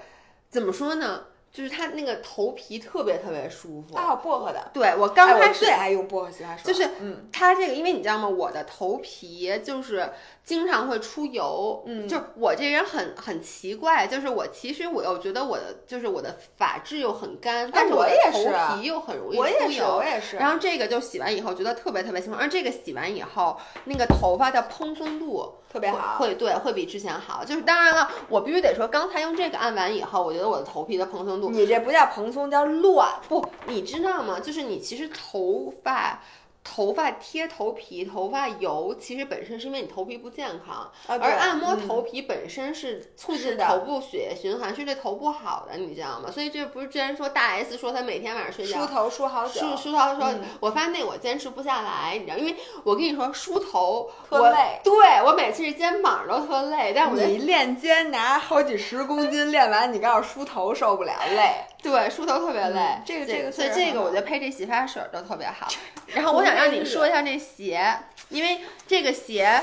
怎么说呢？就是它那个头皮特别特别舒服。啊，薄荷的。对我刚开始最爱用薄荷洗发水，就是嗯，它这个，因为你知道吗？我的头皮就是经常会出油，嗯就我这人很很奇怪，就是我其实我又觉得我的就是我的发质又很干，但是我的头皮又很容易我也是，出油我。也是。然后这个就洗完以后觉得特别特别清爽，而这个洗完以后，那个头发的蓬松度特别好，会对会比之前好。就是当然了，我必须得说，刚才用这个按完以后，我觉得我的头皮的蓬松度你这不叫蓬松，叫乱。不，你知道吗？就是你其实头发。头发贴头皮、头发油，其实本身是因为你头皮不健康，啊，而按摩嗯头皮本身是促进头部血液循环，是对头部好的，你知道吗？所以这不是之前说大 S 说她每天晚上睡觉。梳头梳好久，梳梳头的时我发现那我坚持不下来，你知道，因为我跟你说梳头我特累。对我每次是肩膀都特累，但我觉得你练肩拿好几十公斤，练完你告诉我梳头受不了，累。对梳头特别累。嗯这个这个所以这个我觉得配这洗发水都特别好。然后我想让你说一下这鞋，因为这个鞋。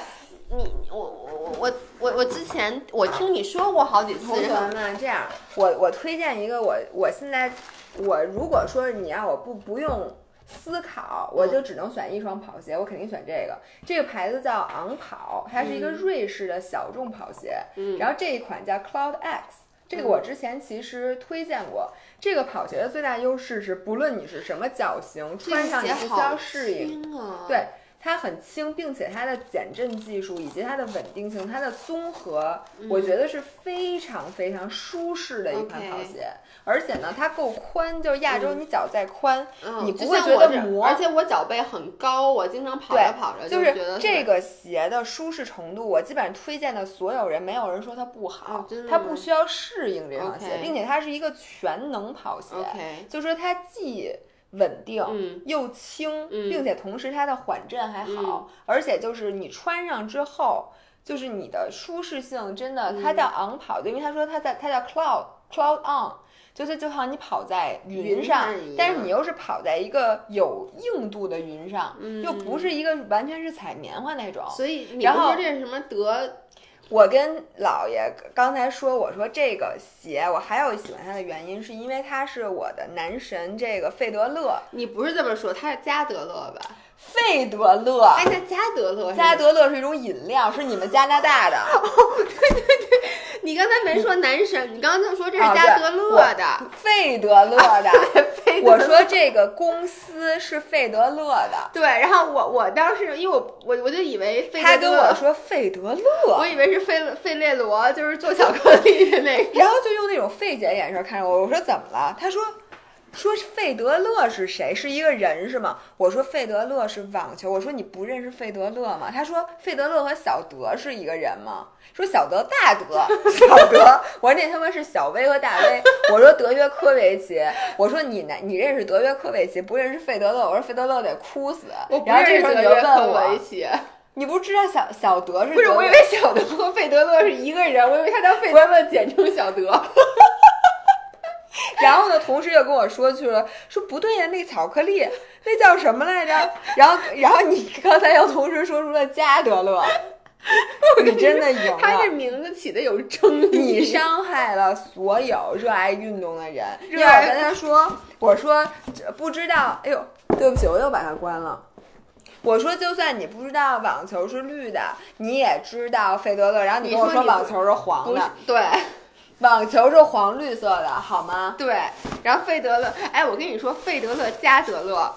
你我我我我我我之前我听你说过好几次，同学们，这样，我我推荐一个我我现在我如果说你让我不不用思考，我就只能选一双跑鞋，我肯定选这个。这个牌子叫昂跑，它是一个嗯瑞士的小众跑鞋，嗯然后这一款叫 Cloud X。这个我之前其实推荐过。这个跑鞋的最大优势是，不论你是什么脚型，穿上你不需要适应。应啊。对它很轻，并且它的减震技术以及它的稳定性，它的综合，嗯。我觉得是非常非常舒适的一款跑鞋。而且呢，它够宽，就是亚洲你脚再宽，嗯，你不会觉得磨而且我脚背很高，我经常跑对着跑着就觉得这个鞋的舒适程度，我基本上推荐的所有人，没有人说它不好它不需要适应这双鞋并且它是一个全能跑鞋就说它既稳定。嗯又轻，嗯并且同时它的缓震还好，而且就是你穿上之后，就是你的舒适性真的，它嗯叫昂跑的，因为他说它在它叫 cloud cloud on，就是就好像你跑在云云上但是你又是跑在一个有硬度的云上，又不是一个完全是踩棉花那种。所以你然后不说这是什么德？我跟姥爷刚才说，我说这个鞋我还有喜欢它的原因，是因为它是我的男神这个费德勒，你不是这么说，他是加德勒吧？费德勒。哎，那加德勒是加德勒是一种饮料，是你们加拿大的。(laughs) 哦，对对对你刚才没说男神，你刚刚就说这是啊加德勒的。费德勒的，(laughs) 费德我说这个公司是费德勒的，(laughs) 对，然后我我当时因为我我我就以为费德勒他跟我，说费德勒，我以为是费费列罗，就是做巧克力的那个。然后就用那种费解的眼神看着我，我说怎么了？他说。说费德勒是谁？是一个人是吗？我说费德勒是网球。我说你不认识费德勒吗？他说费德勒和小德是一个人吗？说小德大德 (laughs) 小德。我说那他妈是小威和大威。我说德约科维奇。我说你呢？你认识德约科维奇，不认识费德勒？我说费德勒得哭死。我不然后这认识时候你就问德约科维我，奇，你不知道小小德是不是，我以为小德和费德勒是一个人，我以为他叫费德勒，简称小德。(laughs) 然后呢，同事又跟我说去了，说不对呀，那巧克力那叫什么来着？然后，然后你刚才又同时说出了加德勒，你真的赢了 (laughs) 他这。名字起的有争议。你伤害了所有热爱运动的人。热爱我跟他说，我说这不知道，哎呦，对不起，我又把它关了。我说，就算你不知道网球是绿的，你也知道费德勒。然后你跟我说网球是黄的，对 (laughs) 网球是黄绿色的，好吗？对，然后费德勒，哎，我跟你说，费德勒、加德勒、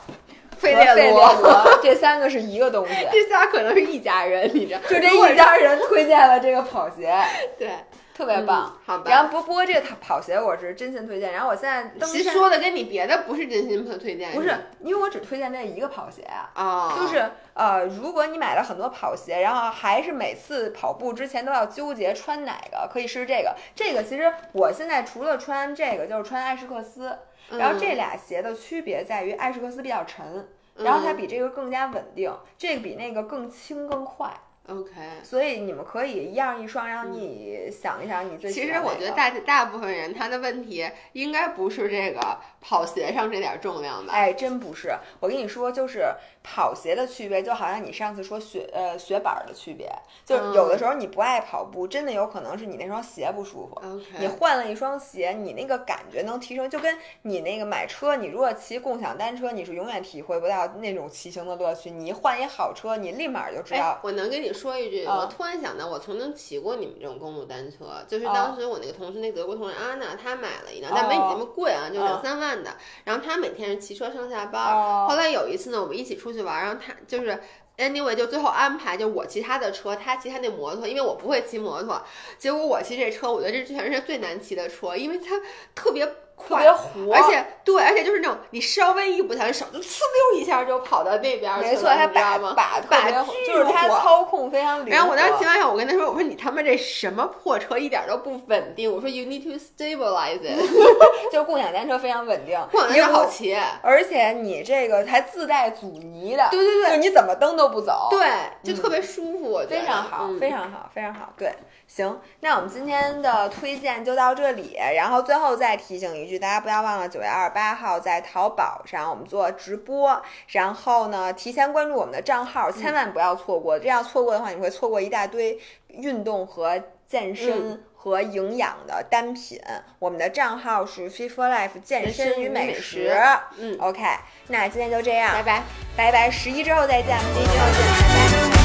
费列罗，罗 (laughs) 这三个是一个东西。这仨可能是一家人，你知道？就这一家人推荐了这个跑鞋，(laughs) 对，特别棒。嗯好吧。然后不不过这个跑跑鞋我是真心推荐。然后我现在登其实山说的跟你别的不是真心推荐，不是，因为我只推荐这一个跑鞋啊。啊，就是呃，如果你买了很多跑鞋，然后还是每次跑步之前都要纠结穿哪个，可以试试这个。这个其实我现在除了穿这个，就是穿艾士克斯。然后这俩鞋的区别在于艾士克斯比较沉，然后它比这个更加稳定，这个比那个更轻更快。OK。所以你们可以一样一双，让你想一想你最喜欢哪个。其实我觉得大大部分人他的问题应该不是这个跑鞋上这点重量吧？哎，真不是。我跟你说，就是跑鞋的区别，就好像你上次说雪呃雪板儿的区别，就是有的时候你不爱跑步，真的有可能是你那双鞋不舒服。你换了一双鞋，你那个感觉能提升，就跟你那个买车，你如果骑共享单车，你是永远体会不到那种骑行的乐趣。你一换一好车，你立马就知哎道，。我能跟你说一句，啊我突然想到，我曾经骑过你们这种公路单车，就是啊当时我那个同事，那德国同事安娜，她买了一辆，哦但没你那么贵啊，就啊两三万的。然后她每天是骑车上下班。哦后来有一次呢，我们一起出去玩，然后她就是。Anyway，就最后安排，就我骑他的车，他骑他那摩托，因为我不会骑摩托。结果我骑这车，我觉得这全是最难骑的车，因为它特别特快，别活，而且对，而且就是那种你稍微一不小心手就呲溜一下就跑到那边去了，没错，它你知道吗？把把把就是他操控非常灵活。然后我当时骑完以后，我跟他说：“我说你他妈这什么破车，一点都不稳定。”我说：“You need to stabilize it。(laughs) (laughs) 就是共享单车非常稳定，共享单车好骑，而且你这个还自带阻尼的，对对对就你怎么蹬都不走，对，就特别舒服，我觉得非常好，嗯非常好，非常好。对，行，那我们今天的推荐就到这里。然后最后再提醒一句，大家不要忘了九月二十八号在淘宝上我们做直播，然后呢提前关注我们的账号，千万不要错过。这样错过的话，你会错过一大堆运动和健身。嗯和营养的单品，我们的账号是 Fit for Life 健身与美食。嗯，OK，那今天就这样，拜拜。拜拜，十一之后再见，十一之后见，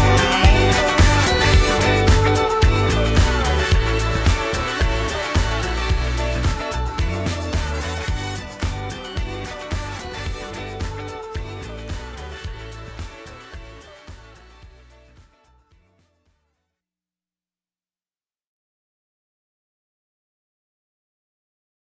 拜拜。